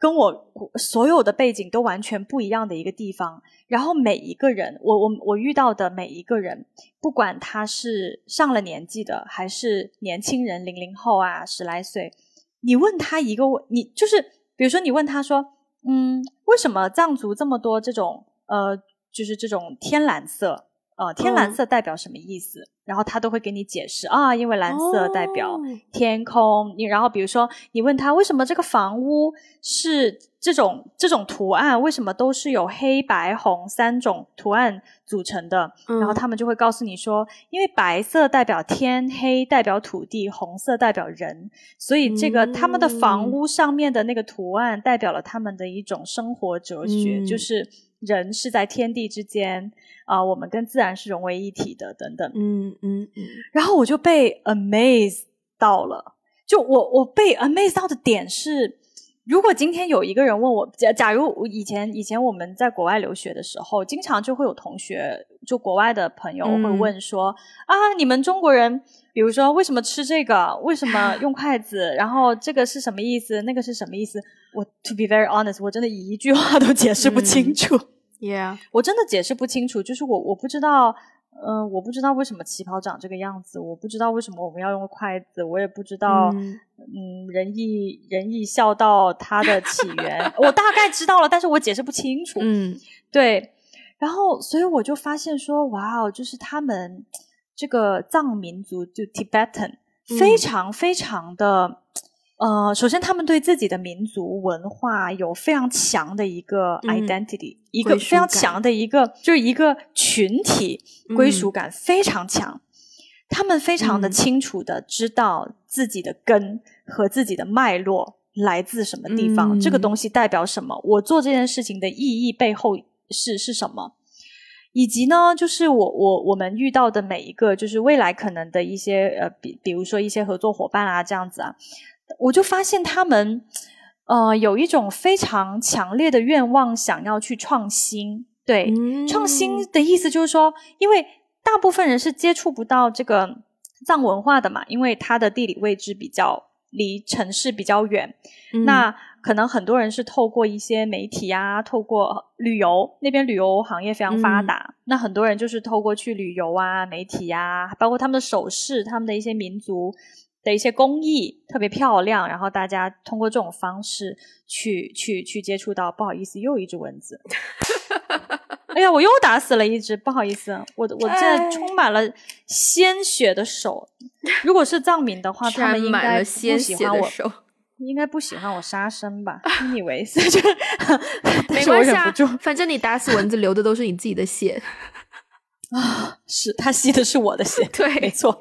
跟我所有的背景都完全不一样的一个地方，然后每一个人，我我我遇到的每一个人，不管他是上了年纪的还是年轻人，零零后啊，十来岁，你问他一个问，你就是比如说你问他说，嗯，为什么藏族这么多这种呃，就是这种天蓝色？呃，天蓝色代表什么意思？然后他都会给你解释啊，因为蓝色代表天空。你然后比如说，你问他为什么这个房屋是这种这种图案，为什么都是有黑白红三种图案组成的？然后他们就会告诉你说，因为白色代表天，黑代表土地，红色代表人，所以这个他们的房屋上面的那个图案代表了他们的一种生活哲学，就是人是在天地之间。啊，我们跟自然是融为一体的，等等，嗯嗯嗯，然后我就被 amaze 到了，就我我被 amaze 到的点是，如果今天有一个人问我，假假如以前以前我们在国外留学的时候，经常就会有同学，就国外的朋友会问说，啊，你们中国人，比如说为什么吃这个，为什么 <laughs> 用筷子，然后这个是什么意思，那个是什么意思？我 to be very honest，我真的一句话都解释不清楚。Yeah，<laughs> 我真的解释不清楚，就是我我不知道，嗯，我不知道为什么旗袍长这个样子，我不知道为什么我们要用筷子，我也不知道，嗯，仁义仁义孝道它的起源，我大概知道了，但是我解释不清楚。嗯，对，然后所以我就发现说，哇哦，就是他们这个藏民族就 Tibetan 非常非常的。呃，首先，他们对自己的民族文化有非常强的一个 identity，一个非常强的一个，就是一个群体归属感非常强。他们非常的清楚的知道自己的根和自己的脉络来自什么地方，这个东西代表什么，我做这件事情的意义背后是是什么，以及呢，就是我我我们遇到的每一个，就是未来可能的一些呃，比比如说一些合作伙伴啊，这样子啊。我就发现他们，呃，有一种非常强烈的愿望，想要去创新。对，创新的意思就是说，因为大部分人是接触不到这个藏文化的嘛，因为它的地理位置比较离城市比较远。那可能很多人是透过一些媒体啊，透过旅游，那边旅游行业非常发达。那很多人就是透过去旅游啊，媒体啊，包括他们的首饰，他们的一些民族。的一些工艺特别漂亮，然后大家通过这种方式去去去接触到。不好意思，又一只蚊子。<laughs> 哎呀，我又打死了一只，不好意思，我我现在充满了鲜血的手。<laughs> 如果是藏民的话，他们应该不喜欢我，应该不喜欢我杀生吧？<laughs> 你以为？没关系啊，反正你打死蚊子流的都是你自己的血。啊，是他吸的是我的血，对，没错。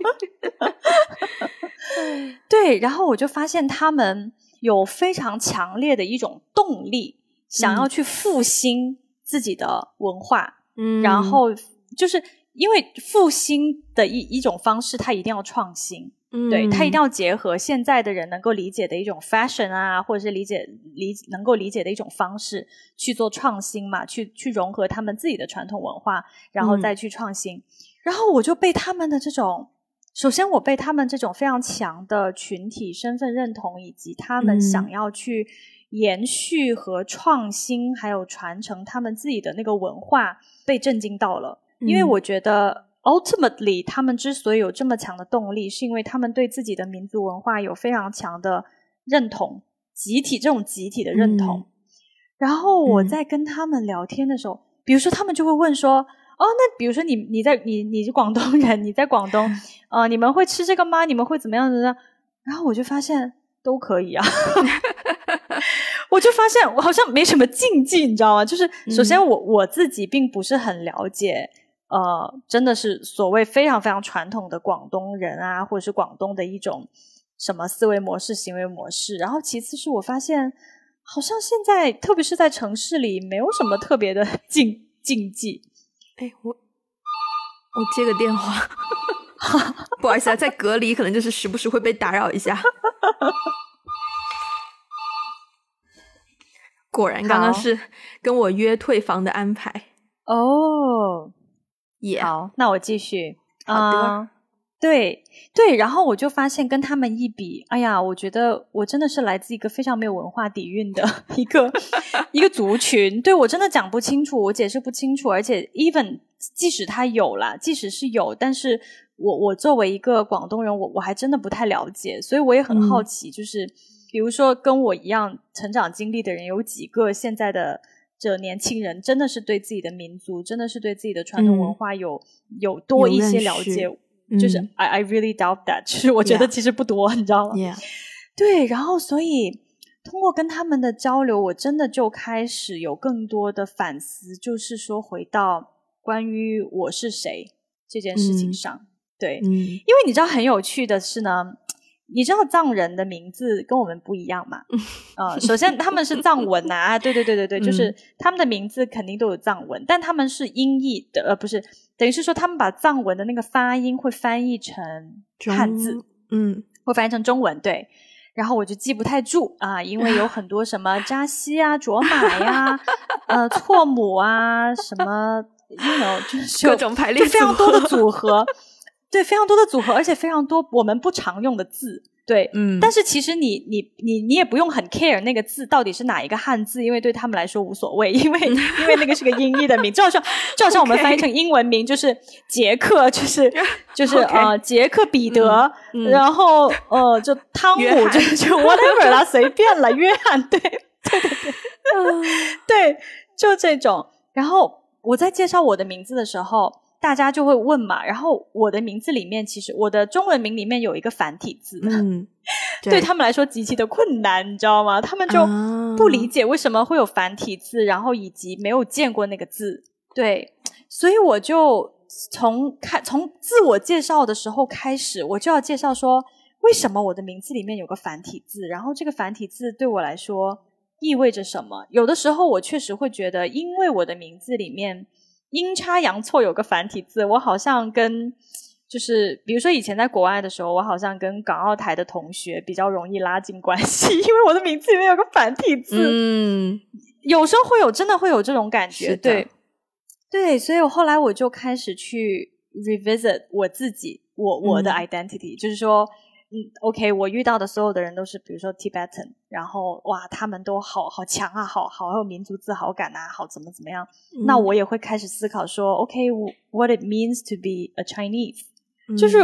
对，然后我就发现他们有非常强烈的一种动力，想要去复兴自己的文化。嗯，然后就是因为复兴的一一种方式，它一定要创新。嗯，对，它一定要结合现在的人能够理解的一种 fashion 啊，或者是理解理能够理解的一种方式去做创新嘛，去去融合他们自己的传统文化，然后再去创新。然后我就被他们的这种。首先，我被他们这种非常强的群体身份认同，以及他们想要去延续和创新，还有传承他们自己的那个文化，被震惊到了。因为我觉得，ultimately，他们之所以有这么强的动力，是因为他们对自己的民族文化有非常强的认同，集体这种集体的认同。然后我在跟他们聊天的时候，比如说他们就会问说。哦，那比如说你你在你你是广东人，你在广东，呃，你们会吃这个吗？你们会怎么样的呢？然后我就发现都可以啊，<laughs> 我就发现我好像没什么禁忌，你知道吗？就是首先我我自己并不是很了解呃，真的是所谓非常非常传统的广东人啊，或者是广东的一种什么思维模式、行为模式。然后其次是我发现，好像现在特别是在城市里，没有什么特别的 <laughs> 禁禁忌。哎，我我接个电话，<laughs> 不好意思啊，在隔离可能就是时不时会被打扰一下。果然，刚刚是跟我约退房的安排哦。也好，那我继续。好的，对对，然后我就发现跟他们一比，哎呀，我觉得我真的是来自一个非常没有文化底蕴的 <laughs> 一个一个族群。对我真的讲不清楚，我解释不清楚，而且 even 即使他有了，即使是有，但是我我作为一个广东人，我我还真的不太了解，所以我也很好奇，就是比如说跟我一样成长经历的人，有几个现在的。这年轻人真的是对自己的民族，真的是对自己的传统文化有有多一些了解，就是 I I really doubt that，就是我觉得其实不多，你知道吗？对，然后所以通过跟他们的交流，我真的就开始有更多的反思，就是说回到关于我是谁这件事情上，对，因为你知道很有趣的是呢。你知道藏人的名字跟我们不一样吗？<laughs> 呃，首先他们是藏文啊，对对对对对，就是他们的名字肯定都有藏文，但他们是音译的，呃，不是，等于是说他们把藏文的那个发音会翻译成汉字，嗯，会翻译成中文，对。然后我就记不太住啊，因为有很多什么扎西啊、卓玛呀、<laughs> 呃、错母啊，什么，you know，就是各种排列非常多的组合。对，非常多的组合，而且非常多我们不常用的字。对，嗯，但是其实你你你你也不用很 care 那个字到底是哪一个汉字，因为对他们来说无所谓，因为 <laughs> 因为那个是个音译的名，就好像就好像我们翻译成英文名就是杰克，就是 <laughs> 就是呃杰克彼得，然后呃就汤姆，就就 whatever 啦，随便了，约翰，对对对对，<laughs> 对，就这种。然后我在介绍我的名字的时候。大家就会问嘛，然后我的名字里面其实我的中文名里面有一个繁体字，嗯，<laughs> 对他们来说极其的困难，你知道吗？他们就不理解为什么会有繁体字，然后以及没有见过那个字，对，所以我就从开从自我介绍的时候开始，我就要介绍说为什么我的名字里面有个繁体字，然后这个繁体字对我来说意味着什么？有的时候我确实会觉得，因为我的名字里面。阴差阳错有个繁体字，我好像跟就是比如说以前在国外的时候，我好像跟港澳台的同学比较容易拉近关系，<laughs> 因为我的名字里面有个繁体字。嗯，有时候会有，真的会有这种感觉。对，对，所以我后来我就开始去 revisit 我自己，我我的 identity，就是说。嗯，OK，我遇到的所有的人都是，比如说 Tibetan，然后哇，他们都好好强啊，好好有民族自豪感啊，好怎么怎么样？那我也会开始思考说，OK，what it means to be a Chinese，就是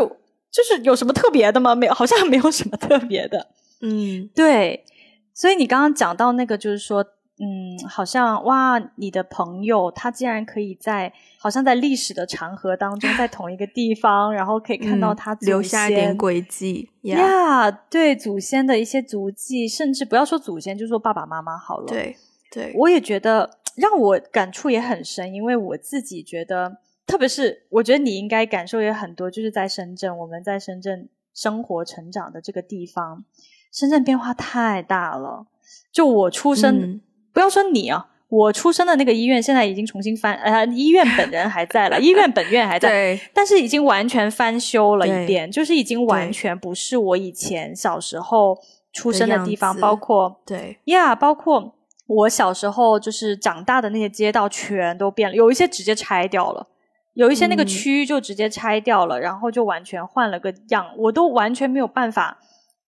就是有什么特别的吗？没有，好像没有什么特别的。嗯，对。所以你刚刚讲到那个，就是说。嗯，好像哇，你的朋友他竟然可以在，好像在历史的长河当中，在同一个地方，然后可以看到他留下一点轨迹呀，对祖先的一些足迹，甚至不要说祖先，就说爸爸妈妈好了。对，对我也觉得让我感触也很深，因为我自己觉得，特别是我觉得你应该感受也很多，就是在深圳，我们在深圳生活成长的这个地方，深圳变化太大了，就我出生。不要说你啊，我出生的那个医院现在已经重新翻，呃，医院本人还在了，<laughs> 医院本院还在，但是已经完全翻修了一遍，就是已经完全不是我以前小时候出生的地方，包括对呀，包括我小时候就是长大的那些街道全都变了，有一些直接拆掉了，有一些那个区域就直接拆掉了，然后就完全换了个样，我都完全没有办法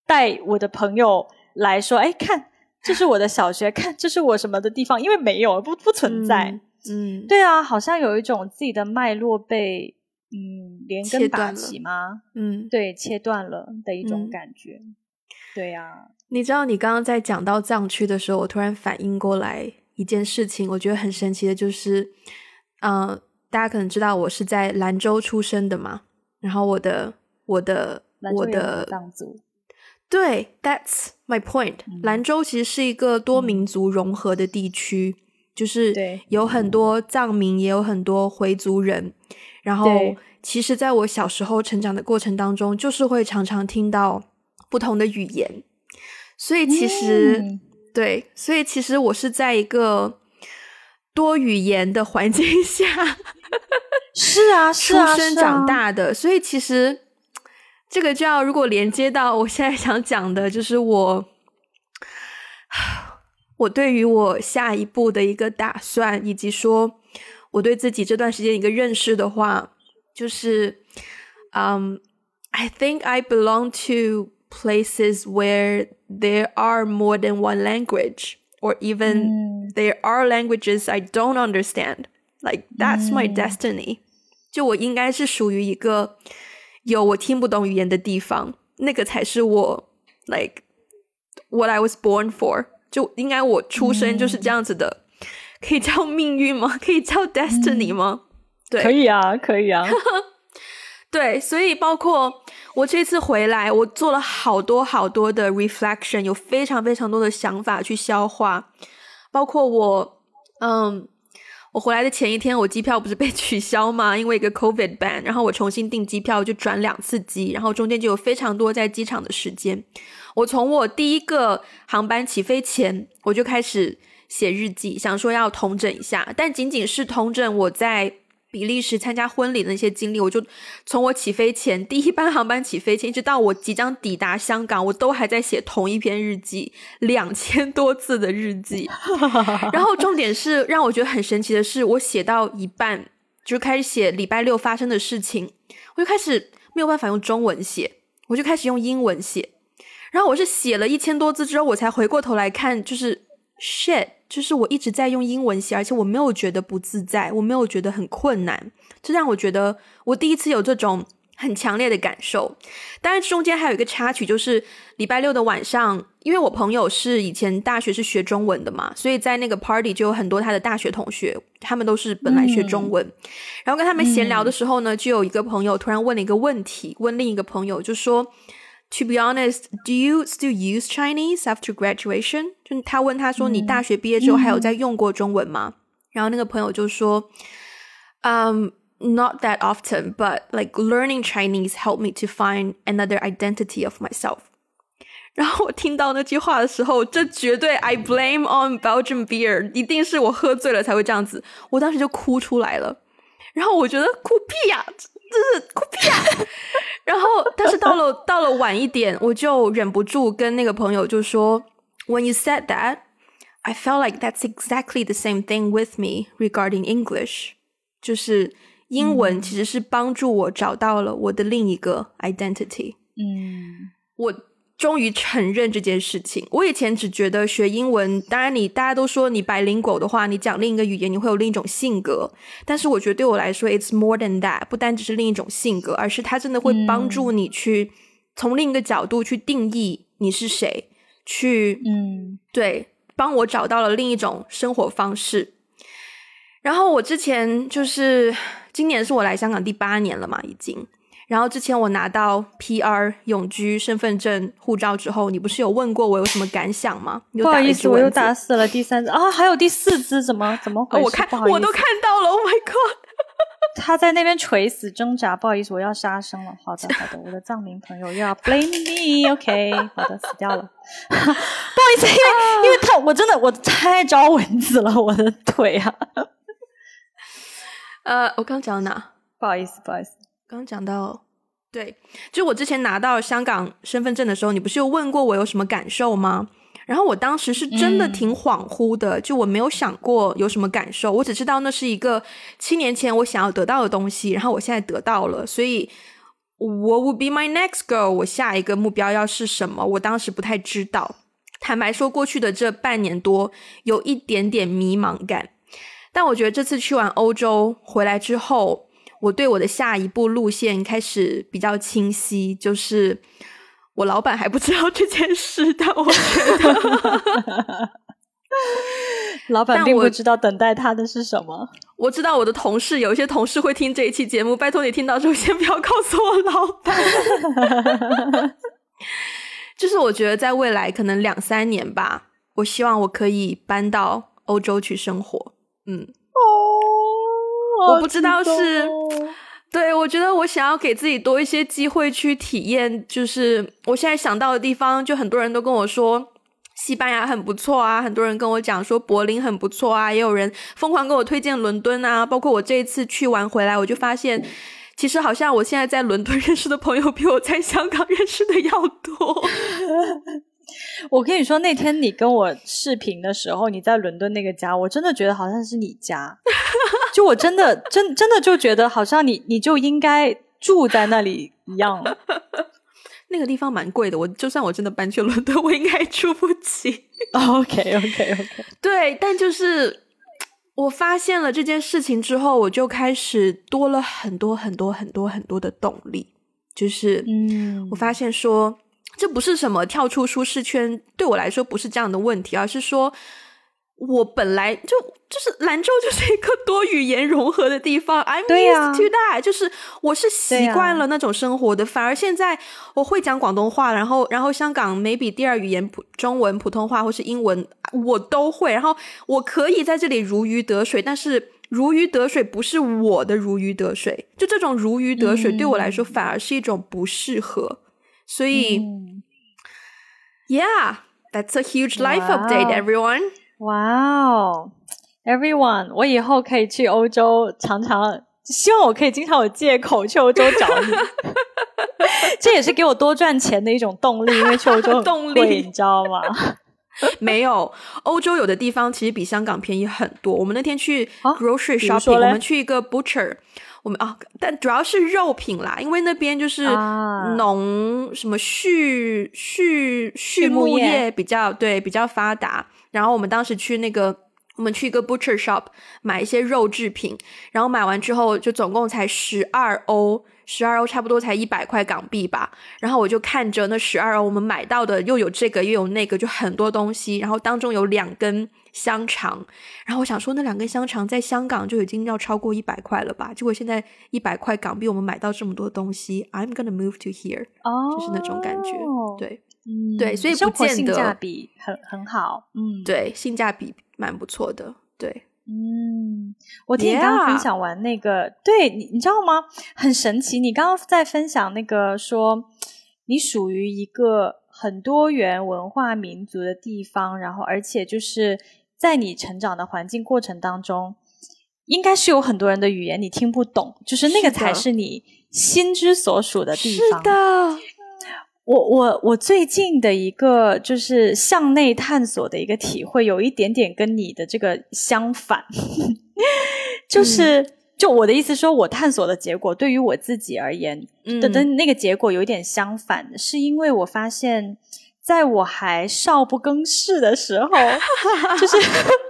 带我的朋友来说，哎，看。这是我的小学，看这是我什么的地方，因为没有不不存在。嗯，对啊，好像有一种自己的脉络被嗯连根拔起吗？嗯，对，切断了的一种感觉。对呀，你知道，你刚刚在讲到藏区的时候，我突然反应过来一件事情，我觉得很神奇的，就是，嗯，大家可能知道我是在兰州出生的嘛，然后我的我的我的藏族。对，That's my point。兰州其实是一个多民族融合的地区，就是有很多藏民，也有很多回族人。然后，其实在我小时候成长的过程当中，就是会常常听到不同的语言，所以其实、嗯。对，所以其实我是在一个多语言的环境下是啊，是出啊，生长大的，所以其实这个就要如果连接到我现在想讲的，就是我我对于我下一步的一个打算，以及说我对自己这段时间一个认识的话，就是，嗯、i think I belong to places where there are more than one language, or even 嗯 there are languages I don't understand. Like that's my 嗯 destiny. 就我应该是属于一个 有我听不懂语言的地方，那个才是我 like what I was born for。就应该我出生就是这样子的，可以叫命运吗？可以叫 destiny 吗？对，可以啊，可以啊，<laughs> 对，所以包括我这次回来，我做了好多好多的 reflection，有非常非常多的想法去消化。包括我，嗯，我回来的前一天，我机票不是被取消吗？<laughs> 因为一个 COVID ban，然后我重新订机票就转两次机，然后中间就有非常多在机场的时间。我从我第一个航班起飞前，我就开始写日记，想说要通整一下，但仅仅是通整我在比利时参加婚礼的那些经历，我就从我起飞前第一班航班起飞前，一直到我即将抵达香港，我都还在写同一篇日记，两千多字的日记。<laughs> 然后重点是让我觉得很神奇的是，我写到一半就开始写礼拜六发生的事情，我就开始没有办法用中文写，我就开始用英文写。然后我是写了一千多字之后，我才回过头来看，就是 shit，就是我一直在用英文写，而且我没有觉得不自在，我没有觉得很困难，这让我觉得我第一次有这种很强烈的感受。当然，中间还有一个插曲，就是礼拜六的晚上，因为我朋友是以前大学是学中文的嘛，所以在那个 party 就有很多他的大学同学，他们都是本来学中文，然后跟他们闲聊的时候呢，就有一个朋友突然问了一个问题，问另一个朋友就说。To be honest, do you still use Chinese after graduation？就他问他说：“你大学毕业之后还有在用过中文吗？”然后那个朋友就说：“Um, not that often, but like learning Chinese helped me to find another identity of myself。<laughs> ”然后我听到那句话的时候，这绝对 I blame on Belgian beer，一定是我喝醉了才会这样子。我当时就哭出来了。然后我觉得哭屁呀、这是哭屁呀、然后，但是到了到了晚一点，我就忍不住跟那个朋友就说：“When you said that, I felt like that's exactly the same thing with me regarding English。”就是英文其实是帮助我找到了我的另一个 identity。嗯我终于承认这件事情。我以前只觉得学英文，当然你大家都说你白领狗的话，你讲另一个语言你会有另一种性格。但是我觉得对我来说，it's more than that，不单只是另一种性格，而是它真的会帮助你去、从另一个角度去定义你是谁，去嗯对，帮我找到了另一种生活方式。然后我之前就是今年是我来香港第八年了嘛，已经。然后之前我拿到 PR 永居身份证、护照之后，你不是有问过我有什么感想吗？不好意思，我又打死了第三只啊，还有第四只，怎么怎么回事？哦我看我都看到了，Oh my god！<laughs> 他在那边垂死挣扎，不好意思，我要杀生了。好的，好的，<laughs> 我的藏民朋友又要 blame me，OK，、好的，死掉了。<laughs> 不好意思，因为、因为他我真的我太招蚊子了，我的腿啊。呃，我刚讲到哪？不好意思，不好意思。刚讲到，对，就我之前拿到香港身份证的时候，你不是有问过我有什么感受吗？然后我当时是真的挺恍惚的，就我没有想过有什么感受，我只知道那是一个七年前我想要得到的东西，然后我现在得到了，所以 What would be my next goal？我下一个目标要是什么？我当时不太知道。坦白说，过去的这半年多有一点点迷茫感，但我觉得这次去完欧洲回来之后，我对我的下一步路线开始比较清晰，就是我老板还不知道这件事，但我觉得 <laughs> 老板并不知道等待他的是什么。我知道我的同事有一些同事会听这一期节目，拜托你听到之后先不要告诉我老板。<laughs> 就是我觉得在未来可能两三年吧，我希望我可以搬到欧洲去生活。嗯，哦，我不知道是。对，我觉得我想要给自己多一些机会去体验，就是我现在想到的地方，就很多人都跟我说西班牙很不错啊，很多人跟我讲说柏林很不错啊，也有人疯狂跟我推荐伦敦啊，包括我这一次去完回来，我就发现，其实好像我现在在伦敦 <laughs> 认识的朋友比我在香港认识的要多。<laughs> 我跟你说，那天你跟我视频的时候，你在伦敦那个家，我真的觉得好像是你家。就我真的真真的就觉得好像你你就应该住在那里一样。<laughs> 那个地方蛮贵的，我就算我真的搬去伦敦，我应该住不起。<laughs> OK OK OK。对，但就是我发现了这件事情之后，我就开始多了很多很多很多很多的动力。就是嗯，我发现说。这不是什么跳出舒适圈，对我来说不是这样的问题，而是说，我本来就就是兰州就是一个多语言融合的地方，I'm used to that，就是我是习惯了那种生活的。反而现在我会讲广东话，然后然后香港 maybe 第二语言普中文、普通话或是英文我都会，然后我可以在这里如鱼得水。但是如鱼得水不是我的如鱼得水，就这种如鱼得水对我来说反而是一种不适合。所以，Yeah，that's a huge life update, everyone. Wow, everyone，我以后可以去欧洲，常常希望我可以经常有借口去欧洲找你。<laughs> 这也是给我多赚钱的一种动力，因为去欧洲动力，<laughs> 你知道吗？<laughs> 没有，欧洲有的地方其实比香港便宜很多。我们那天去 grocery shopping，我们去一个 butcher。我们啊，但主要是肉品啦，因为那边就是农什么畜畜畜牧业比较对比较发达。然后我们当时去那个，我们去一个 butcher shop 买一些肉制品，然后买完之后就总共才十二欧。十二欧差不多才一百块港币吧，然后我就看着那十二欧，我们买到的又有这个又有那个，就很多东西，然后当中有两根香肠，然后我想说那两根香肠在香港就已经要超过一百块了吧，结果现在一百块港币我们买到这么多东西，I'm gonna move to here，哦，就是那种感觉，对，对，所以不见得性价比很很好，嗯，对，性价比蛮不错的，对。嗯，我听你刚刚分享完那个，对你你知道吗？很神奇，你刚刚在分享那个说，你属于一个很多元文化民族的地方，然后而且就是在你成长的环境过程当中，应该是有很多人的语言你听不懂，就是那个才是你心之所属的地方。是的。我我我最近的一个就是向内探索的一个体会，有一点点跟你的这个相反，<laughs> 就是就我的意思说，我探索的结果对于我自己而言的的那个结果有一点相反，是因为我发现，在我还少不更事的时候，就是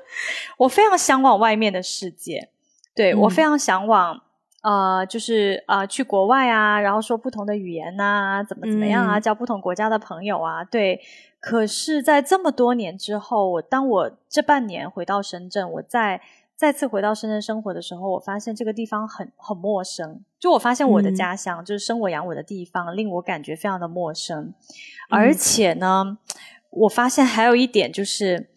<laughs> 我非常向往外面的世界，对我非常向往。呃，就是呃，去国外啊，然后说不同的语言呐，怎么怎么样啊，交不同国家的朋友啊，对。可是，在这么多年之后，我当我这半年回到深圳，我再再次回到深圳生活的时候，我发现这个地方很很陌生。就我发现我的家乡，就是生我养我的地方，令我感觉非常的陌生。而且呢，我发现还有一点就是，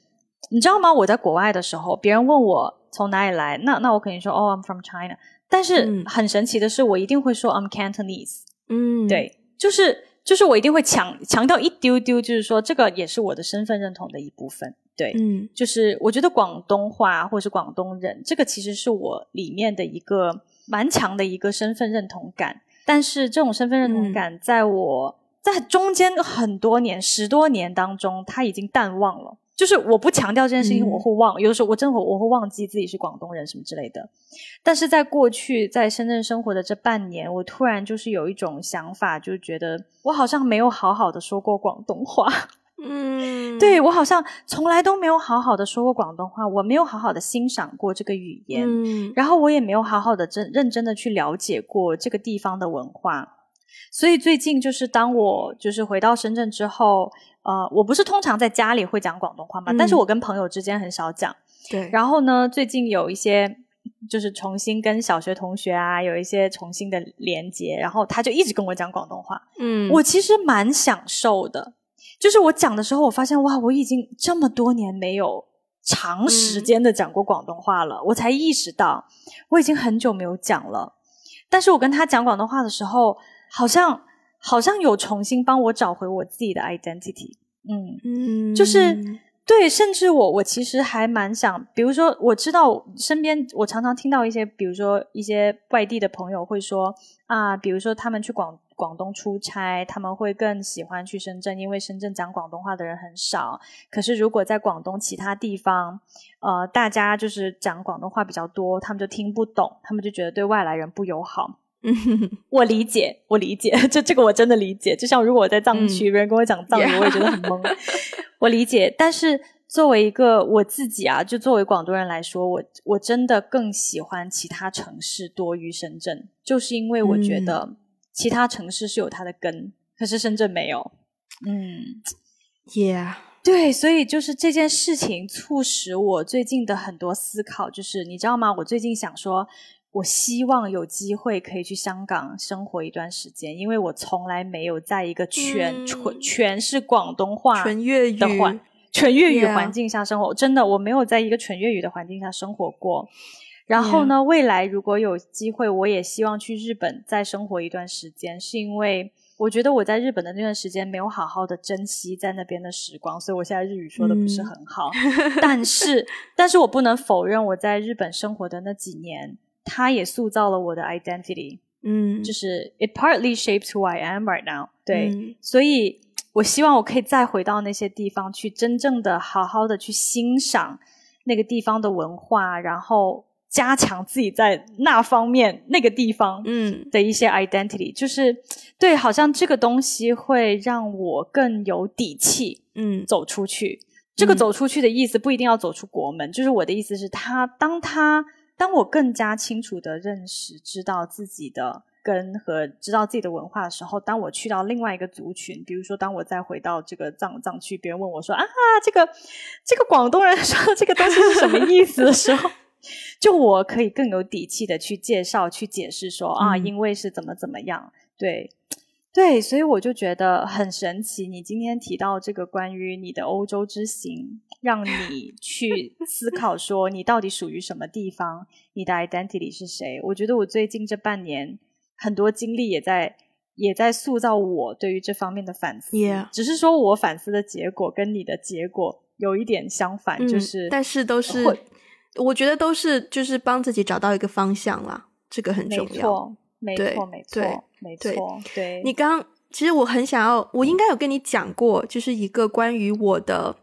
你知道吗？我在国外的时候，别人问我从哪里来，那那我肯定说，哦，I'm from China。但是很神奇的是，我一定会说 I'm Cantonese。嗯，对，就是就是我一定会强强调一丢丢，就是说这个也是我的身份认同的一部分。对，嗯，就是我觉得广东话或者是广东人，这个其实是我里面的一个蛮强的一个身份认同感。但是这种身份认同感，在我在中间很多年十多年当中，它已经淡忘了。就是我不强调这件事情，我会忘。有的时候我真的我会忘记自己是广东人什么之类的。但是在过去在深圳生活的这半年，我突然就是有一种想法，就是觉得我好像没有好好的说过广东话。嗯，<laughs> 对我好像从来都没有好好的说过广东话，我没有好好的欣赏过这个语言，然后我也没有好好的真认真的去了解过这个地方的文化。所以最近就是当我就是回到深圳之后。呃，我不是通常在家里会讲广东话嘛，但是我跟朋友之间很少讲。对，然后呢，最近有一些就是重新跟小学同学啊有一些重新的连接，然后他就一直跟我讲广东话。嗯，我其实蛮享受的，就是我讲的时候，我发现哇，我已经这么多年没有长时间的讲过广东话了，我才意识到我已经很久没有讲了。但是我跟他讲广东话的时候，好像好像有重新帮我找回我自己的 identity。嗯嗯，就是对，甚至我我其实还蛮想，比如说我知道身边我常常听到一些，比如说一些外地的朋友会说啊，比如说他们去广。广东出差，他们会更喜欢去深圳，因为深圳讲广东话的人很少。可是如果在广东其他地方，呃，大家就是讲广东话比较多，他们就听不懂，他们就觉得对外来人不友好。<laughs> 我理解，我理解，这这个我真的理解。就像如果我在藏区，别人跟我讲藏语，我也觉得很懵。<laughs> 我理解，但是作为一个我自己啊，就作为广东人来说，我我真的更喜欢其他城市多于深圳，就是因为我觉得。其他城市是有它的根，可是深圳没有。嗯，<tsk> Yeah，对，所以就是这件事情促使我最近的很多思考，就是你知道吗？我最近想说，我希望有机会可以去香港生活一段时间，因为我从来没有在一个全全全是广东话、纯粤语的环、纯粤语环境下生活。真的，我没有在一个纯粤语的环境下生活过。然后呢？未来如果有机会，我也希望去日本再生活一段时间，是因为我觉得我在日本的那段时间没有好好的珍惜在那边的时光，所以我现在日语说的不是很好。但是，但是我不能否认我在日本生活的那几年，它也塑造了我的 identity。嗯，就是 it partly shapes who I am right now。对，所以我希望我可以再回到那些地方去，真正的好好的去欣赏那个地方的文化，然后。加强自己在那方面那个地方嗯的一些 identity，就是对，好像这个东西会让我更有底气嗯走出去。这个走出去的意思不一定要走出国门，就是我的意思是，他当他当我更加清楚的认识、知道自己的根和知道自己的文化的时候，当我去到另外一个族群，比如说当我再回到这个藏藏区，别人问我说啊，这个这个广东人说这个东西是什么意思？的时候。就我可以更有底气的去介绍、去解释说啊，因为是怎么怎么样，对对，所以我就觉得很神奇。你今天提到这个关于你的欧洲之行，让你 <laughs> 去思考说你到底属于什么地方，你的 identity 是谁？我觉得我最近这半年很多经历也在也在塑造我对于这方面的反思。只是说我反思的结果跟你的结果有一点相反，就是但是都是。我觉得都是就是帮自己找到一个方向啦，这个很重要。没错，没错，没错，没错。对，你刚其实我很想要，我应该有跟你讲过，就是一个关于我的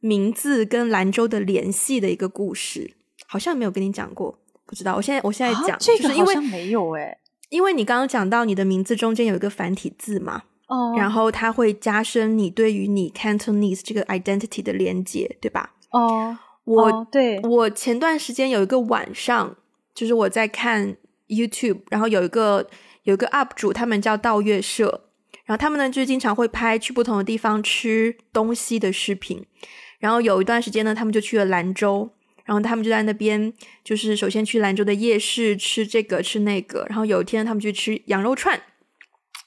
名字跟兰州的联系的一个故事，好像没有跟你讲过，不知道。我现在我现在讲，这个好像没有诶，因为你刚刚讲到你的名字中间有一个繁体字嘛，哦，然后它会加深你对于你 Cantonese 这个 identity 的连接，对吧？哦。我对我前段时间有一个晚上，就是我在看 YouTube，然后有一个有一个 UP 主，他们叫道月社，然后他们呢就经常会拍去不同的地方吃东西的视频，然后有一段时间呢，他们就去了兰州，然后他们就在那边，就是首先去兰州的夜市吃这个吃那个，然后有一天他们去吃羊肉串。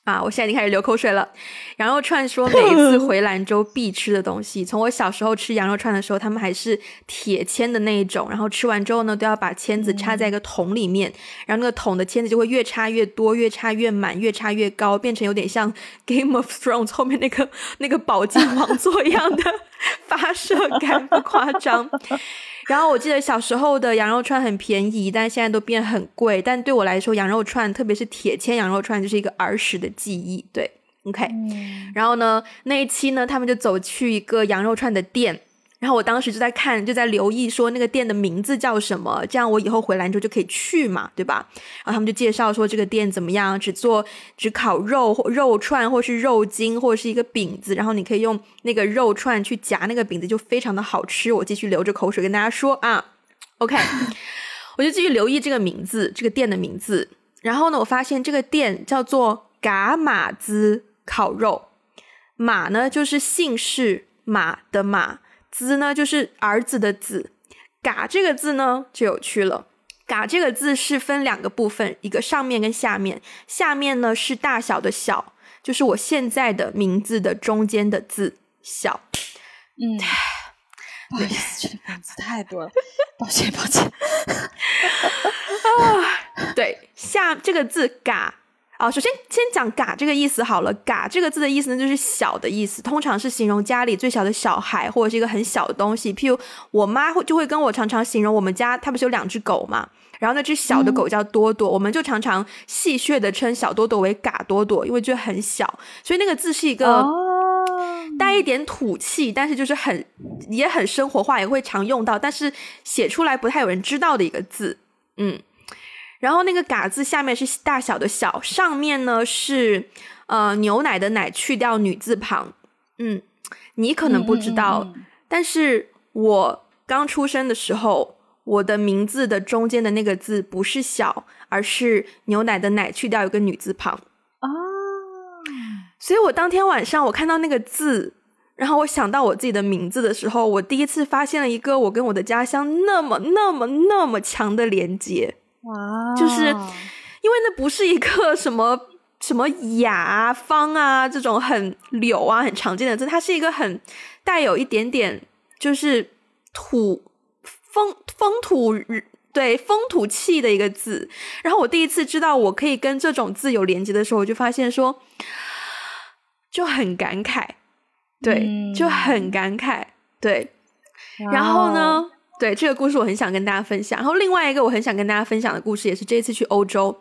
啊！我现在已经开始流口水了。羊肉串说每一次回兰州必吃的东西，从我小时候吃羊肉串的时候，他们还是铁签的那一种，然后吃完之后呢，都要把签子插在一个桶里面，然后那个桶的签子就会越插越多，越插越满，越插越高，变成有点像 Game of Thrones 后面那个那个宝剑王座一样的 <laughs> 发射感，不夸张。然后我记得小时候的羊肉串很便宜，但现在都变很贵。但对我来说，羊肉串，特别是铁签羊肉串，就是一个儿时的记忆。对，OK。然后呢，那一期呢，他们就走去一个羊肉串的店。然后我当时就在看，就在留意说那个店的名字叫什么，这样我以后回兰州就可以去嘛，对吧？然后他们就介绍说这个店怎么样，只做只烤肉或肉串，或是肉筋，或者是一个饼子，然后你可以用那个肉串去夹那个饼子，就非常的好吃。我继续流着口水跟大家说啊，OK，<laughs> 我就继续留意这个名字，这个店的名字。然后呢，我发现这个店叫做嘎马兹烤肉，马呢就是姓氏马的马。子呢，就是儿子的子。嘎这个字呢，就有趣了。嘎这个字是分两个部分，一个上面跟下面。下面呢是大小的小，就是我现在的名字的中间的字小。嗯，不好意思，这里名字太多了，抱歉抱歉。<laughs> 啊，对，下这个字“嘎”啊，首先先讲“嘎”这个意思好了，“嘎”这个字的意思呢，就是小的意思，通常是形容家里最小的小孩或者是一个很小的东西。譬如我妈会就会跟我常常形容我们家，她不是有两只狗嘛，然后那只小的狗叫多多，我们就常常戏谑的称小多多为“嘎多多”，因为觉得很小，所以那个字是一个。带一点土气，但是就是很也很生活化，也会常用到，但是写出来不太有人知道的一个字，嗯。然后那个“嘎”字下面是大小的小，上面呢是呃牛奶的奶去掉女字旁，嗯。你可能不知道，但是我刚出生的时候，我的名字的中间的那个字不是小，而是牛奶的奶去掉一个女字旁。所以我当天晚上我看到那个字，然后我想到我自己的名字的时候，我第一次发现了一个我跟我的家乡那么那么那么强的连接。哇！就是因为那不是一个什么什么雅啊、方啊这种很柳啊很常见的字，它是一个很带有一点点就是土风风土对风土气的一个字。然后我第一次知道我可以跟这种字有连接的时候，我就发现说。就很感慨，对，就很感慨，对。然后呢，对这个故事我很想跟大家分享。然后另外一个我很想跟大家分享的故事，也是这一次去欧洲，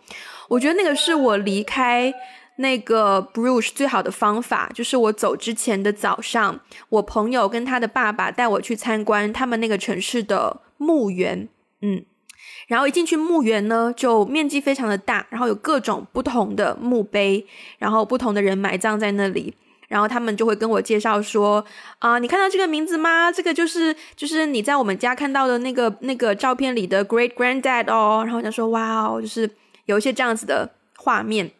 我觉得那个是我离开那个 Bruges 最好的方法，就是我走之前的早上，我朋友跟他的爸爸带我去参观他们那个城市的墓园，嗯。然后一进去墓园呢，就面积非常的大，然后有各种不同的墓碑，然后不同的人埋葬在那里，然后他们就会跟我介绍说，啊，你看到这个名字吗？这个就是就是你在我们家看到的那个那个照片里的 great granddad 哦。然后就说，哇哦，就是有一些这样子的画面，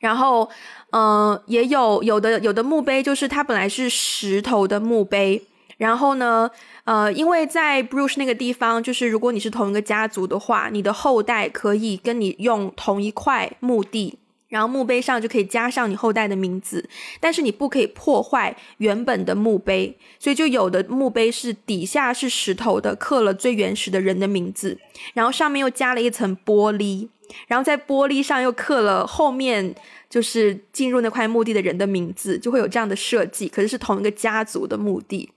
然后嗯，也有有的有的墓碑就是它本来是石头的墓碑，然后呢。呃，因为在 Bruce 那个地方，就是如果你是同一个家族的话，你的后代可以跟你用同一块墓地，然后墓碑上就可以加上你后代的名字，但是你不可以破坏原本的墓碑，所以就有的墓碑是底下是石头的，刻了最原始的人的名字，然后上面又加了一层玻璃，然后在玻璃上又刻了后面就是进入那块墓地的人的名字，就会有这样的设计，可是是同一个家族的墓地。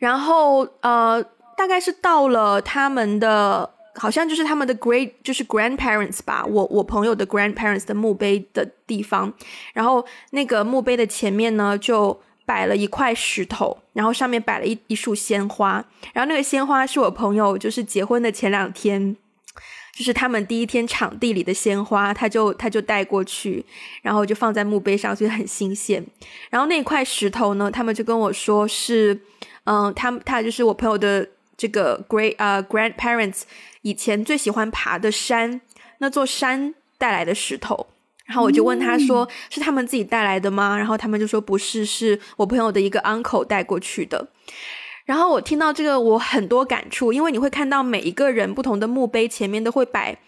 然后呃，大概是到了他们的，好像就是他们的 great，就是 grandparents 吧，我我朋友的 grandparents 的墓碑的地方。然后那个墓碑的前面呢，就摆了一块石头，然后上面摆了一一束鲜花。然后那个鲜花是我朋友就是结婚的前两天，就是他们第一天场地里的鲜花，他就他就带过去，然后就放在墓碑上，所以很新鲜。然后那块石头呢，他们就跟我说是。嗯，他他就是我朋友的这个 great 呃 grandparents 以前最喜欢爬的山，那座山带来的石头，然后我就问他说是他们自己带来的吗？然后他们就说不是，是我朋友的一个 uncle 带过去的。然后我听到这个我很多感触，因为你会看到每一个人不同的墓碑前面都会摆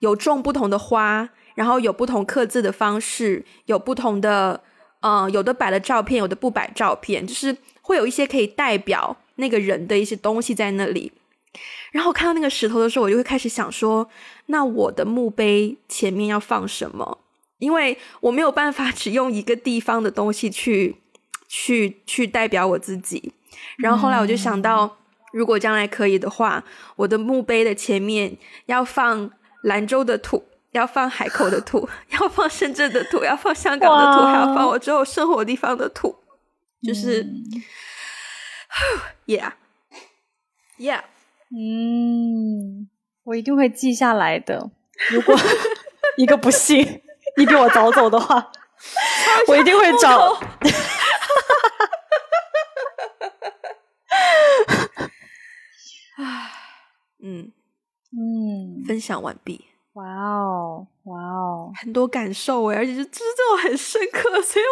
有种不同的花，然后有不同刻字的方式，有不同的嗯，有的摆了照片，有的不摆照片，就是。会有一些可以代表那个人的一些东西在那里，然后看到那个石头的时候，我就会开始想说，那我的墓碑前面要放什么？因为我没有办法 <laughs> 只用一个地方的东西去去去代表我自己。然后后来我就想到，如果将来可以的话，我的墓碑的前面要放兰州的土，要放海口的土，<laughs> 要放深圳的土，要放香港的土，还要放我之后生活地方的土。就是，<sighs> Yeah，Yeah，嗯，我一定会记下来的。如果 <laughs> 一个不幸你比我早走的话，我一定会找。<laughs> 嗯嗯，分享完毕。哇哦，哇哦，很多感受哎，而且是这种很深刻，所以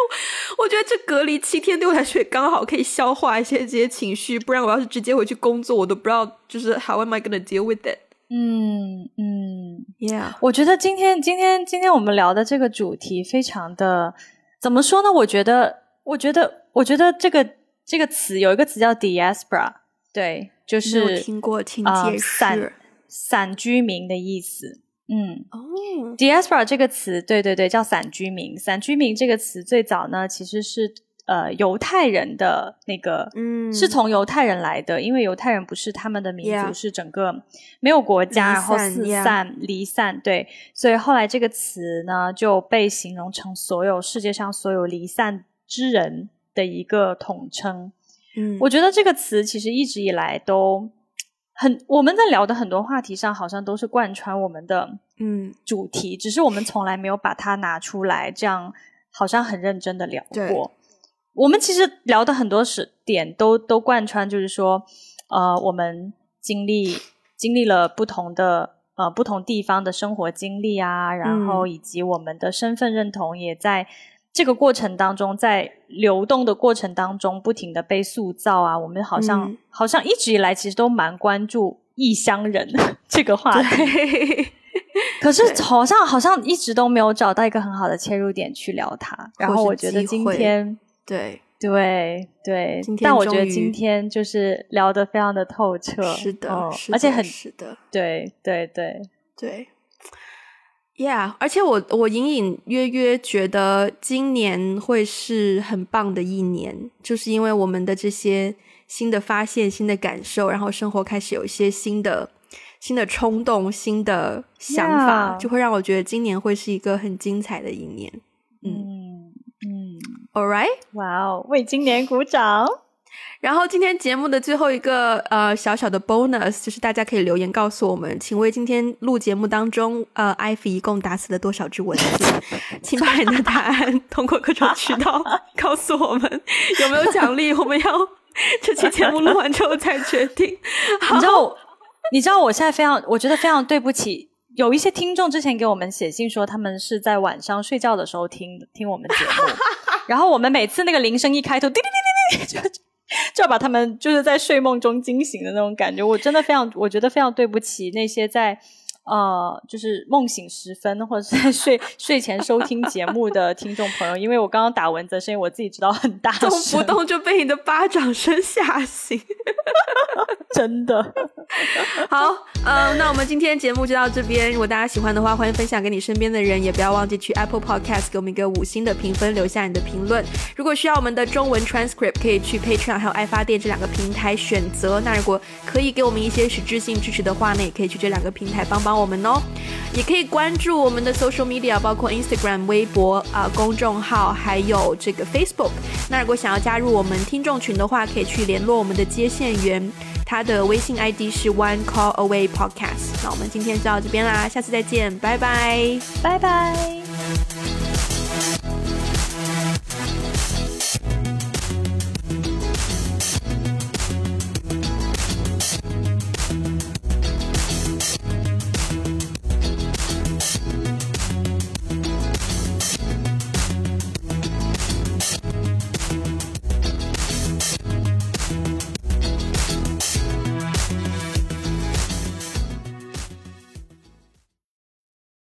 我觉得这隔离七天对我来说也刚好可以消化一些这些情绪，不然我要是直接回去工作，我都不知道就是 How am I gonna deal with it？嗯嗯，Yeah，我觉得今天今天今天我们聊的这个主题非常的怎么说呢？我觉得我觉得我觉得这个这个词有一个词叫 diaspora，对，就是听过，请解释。散散居民的意思。嗯，哦，diaspora 这个词，对对对，叫散居民。散居民这个词最早呢，其实是。呃，犹太人的那个，嗯，是从犹太人来的，因为犹太人不是他们的民族，是整个没有国家，然后四散离散，对，所以后来这个词呢就被形容成所有世界上所有离散之人的一个统称。嗯，我觉得这个词其实一直以来都很，我们在聊的很多话题上，好像都是贯穿我们的嗯主题，只是我们从来没有把它拿出来，这样好像很认真的聊过。我们其实聊的很多是点都都贯穿，就是说，呃，我们经历经历了不同的呃不同地方的生活经历啊，然后以及我们的身份认同也在这个过程当中，在流动的过程当中不停的被塑造啊。我们好像好像一直以来其实都蛮关注异乡人 <laughs> 这个话题，可是好像好像一直都没有找到一个很好的切入点去聊它。然后我觉得今天。对对对，但我觉得今天就是聊得非常的透彻，是的，而且很是的，对对对对，Yeah，而且我我隐隐约约觉得今年会是很棒的一年，就是因为我们的这些新的发现、新的感受，然后生活开始有一些新的新的冲动、新的想法，就会让我觉得今年会是一个很精彩的一年。嗯嗯。All right，哇哦，为今年鼓掌。然后今天节目的最后一个呃小小的 bonus 就是大家可以留言告诉我们，请为今天录节目当中呃艾菲一共打死了多少只蚊子？<laughs> 请把你的答案 <laughs> 通过各种渠道 <laughs> 告诉我们，有没有奖励？我们要这期节目录完之后再决定。你知道，你知道我现在非常，我觉得非常对不起。有一些听众之前给我们写信说，他们是在晚上睡觉的时候听听我们节目，然后我们每次那个铃声一开头，叮叮叮叮叮，就要把他们就是在睡梦中惊醒的那种感觉。我真的非常，我觉得非常对不起那些在。呃，就是梦醒时分或者是在睡睡前收听节目的听众朋友，因为我刚刚打蚊子的声音，我自己知道很大声，动不动就被你的巴掌声吓醒，<laughs> 真的。<laughs> 好，呃，那我们今天节目就到这边。如果大家喜欢的话，欢迎分享给你身边的人，也不要忘记去 Apple Podcast 给我们一个五星的评分，留下你的评论。如果需要我们的中文 transcript，可以去 Patreon 还有爱发电这两个平台选择。那如果可以给我们一些实质性支持的话，那也可以去这两个平台帮帮。我们哦，也可以关注我们的 social media，包括 Instagram、微博啊公众号，还有这个 Facebook。那如果想要加入我们听众群的话，可以去联络我们的接线员，他的微信 ID 是 One Call Away Podcast。那我们今天就到这边啦，下次再见，拜拜，拜拜。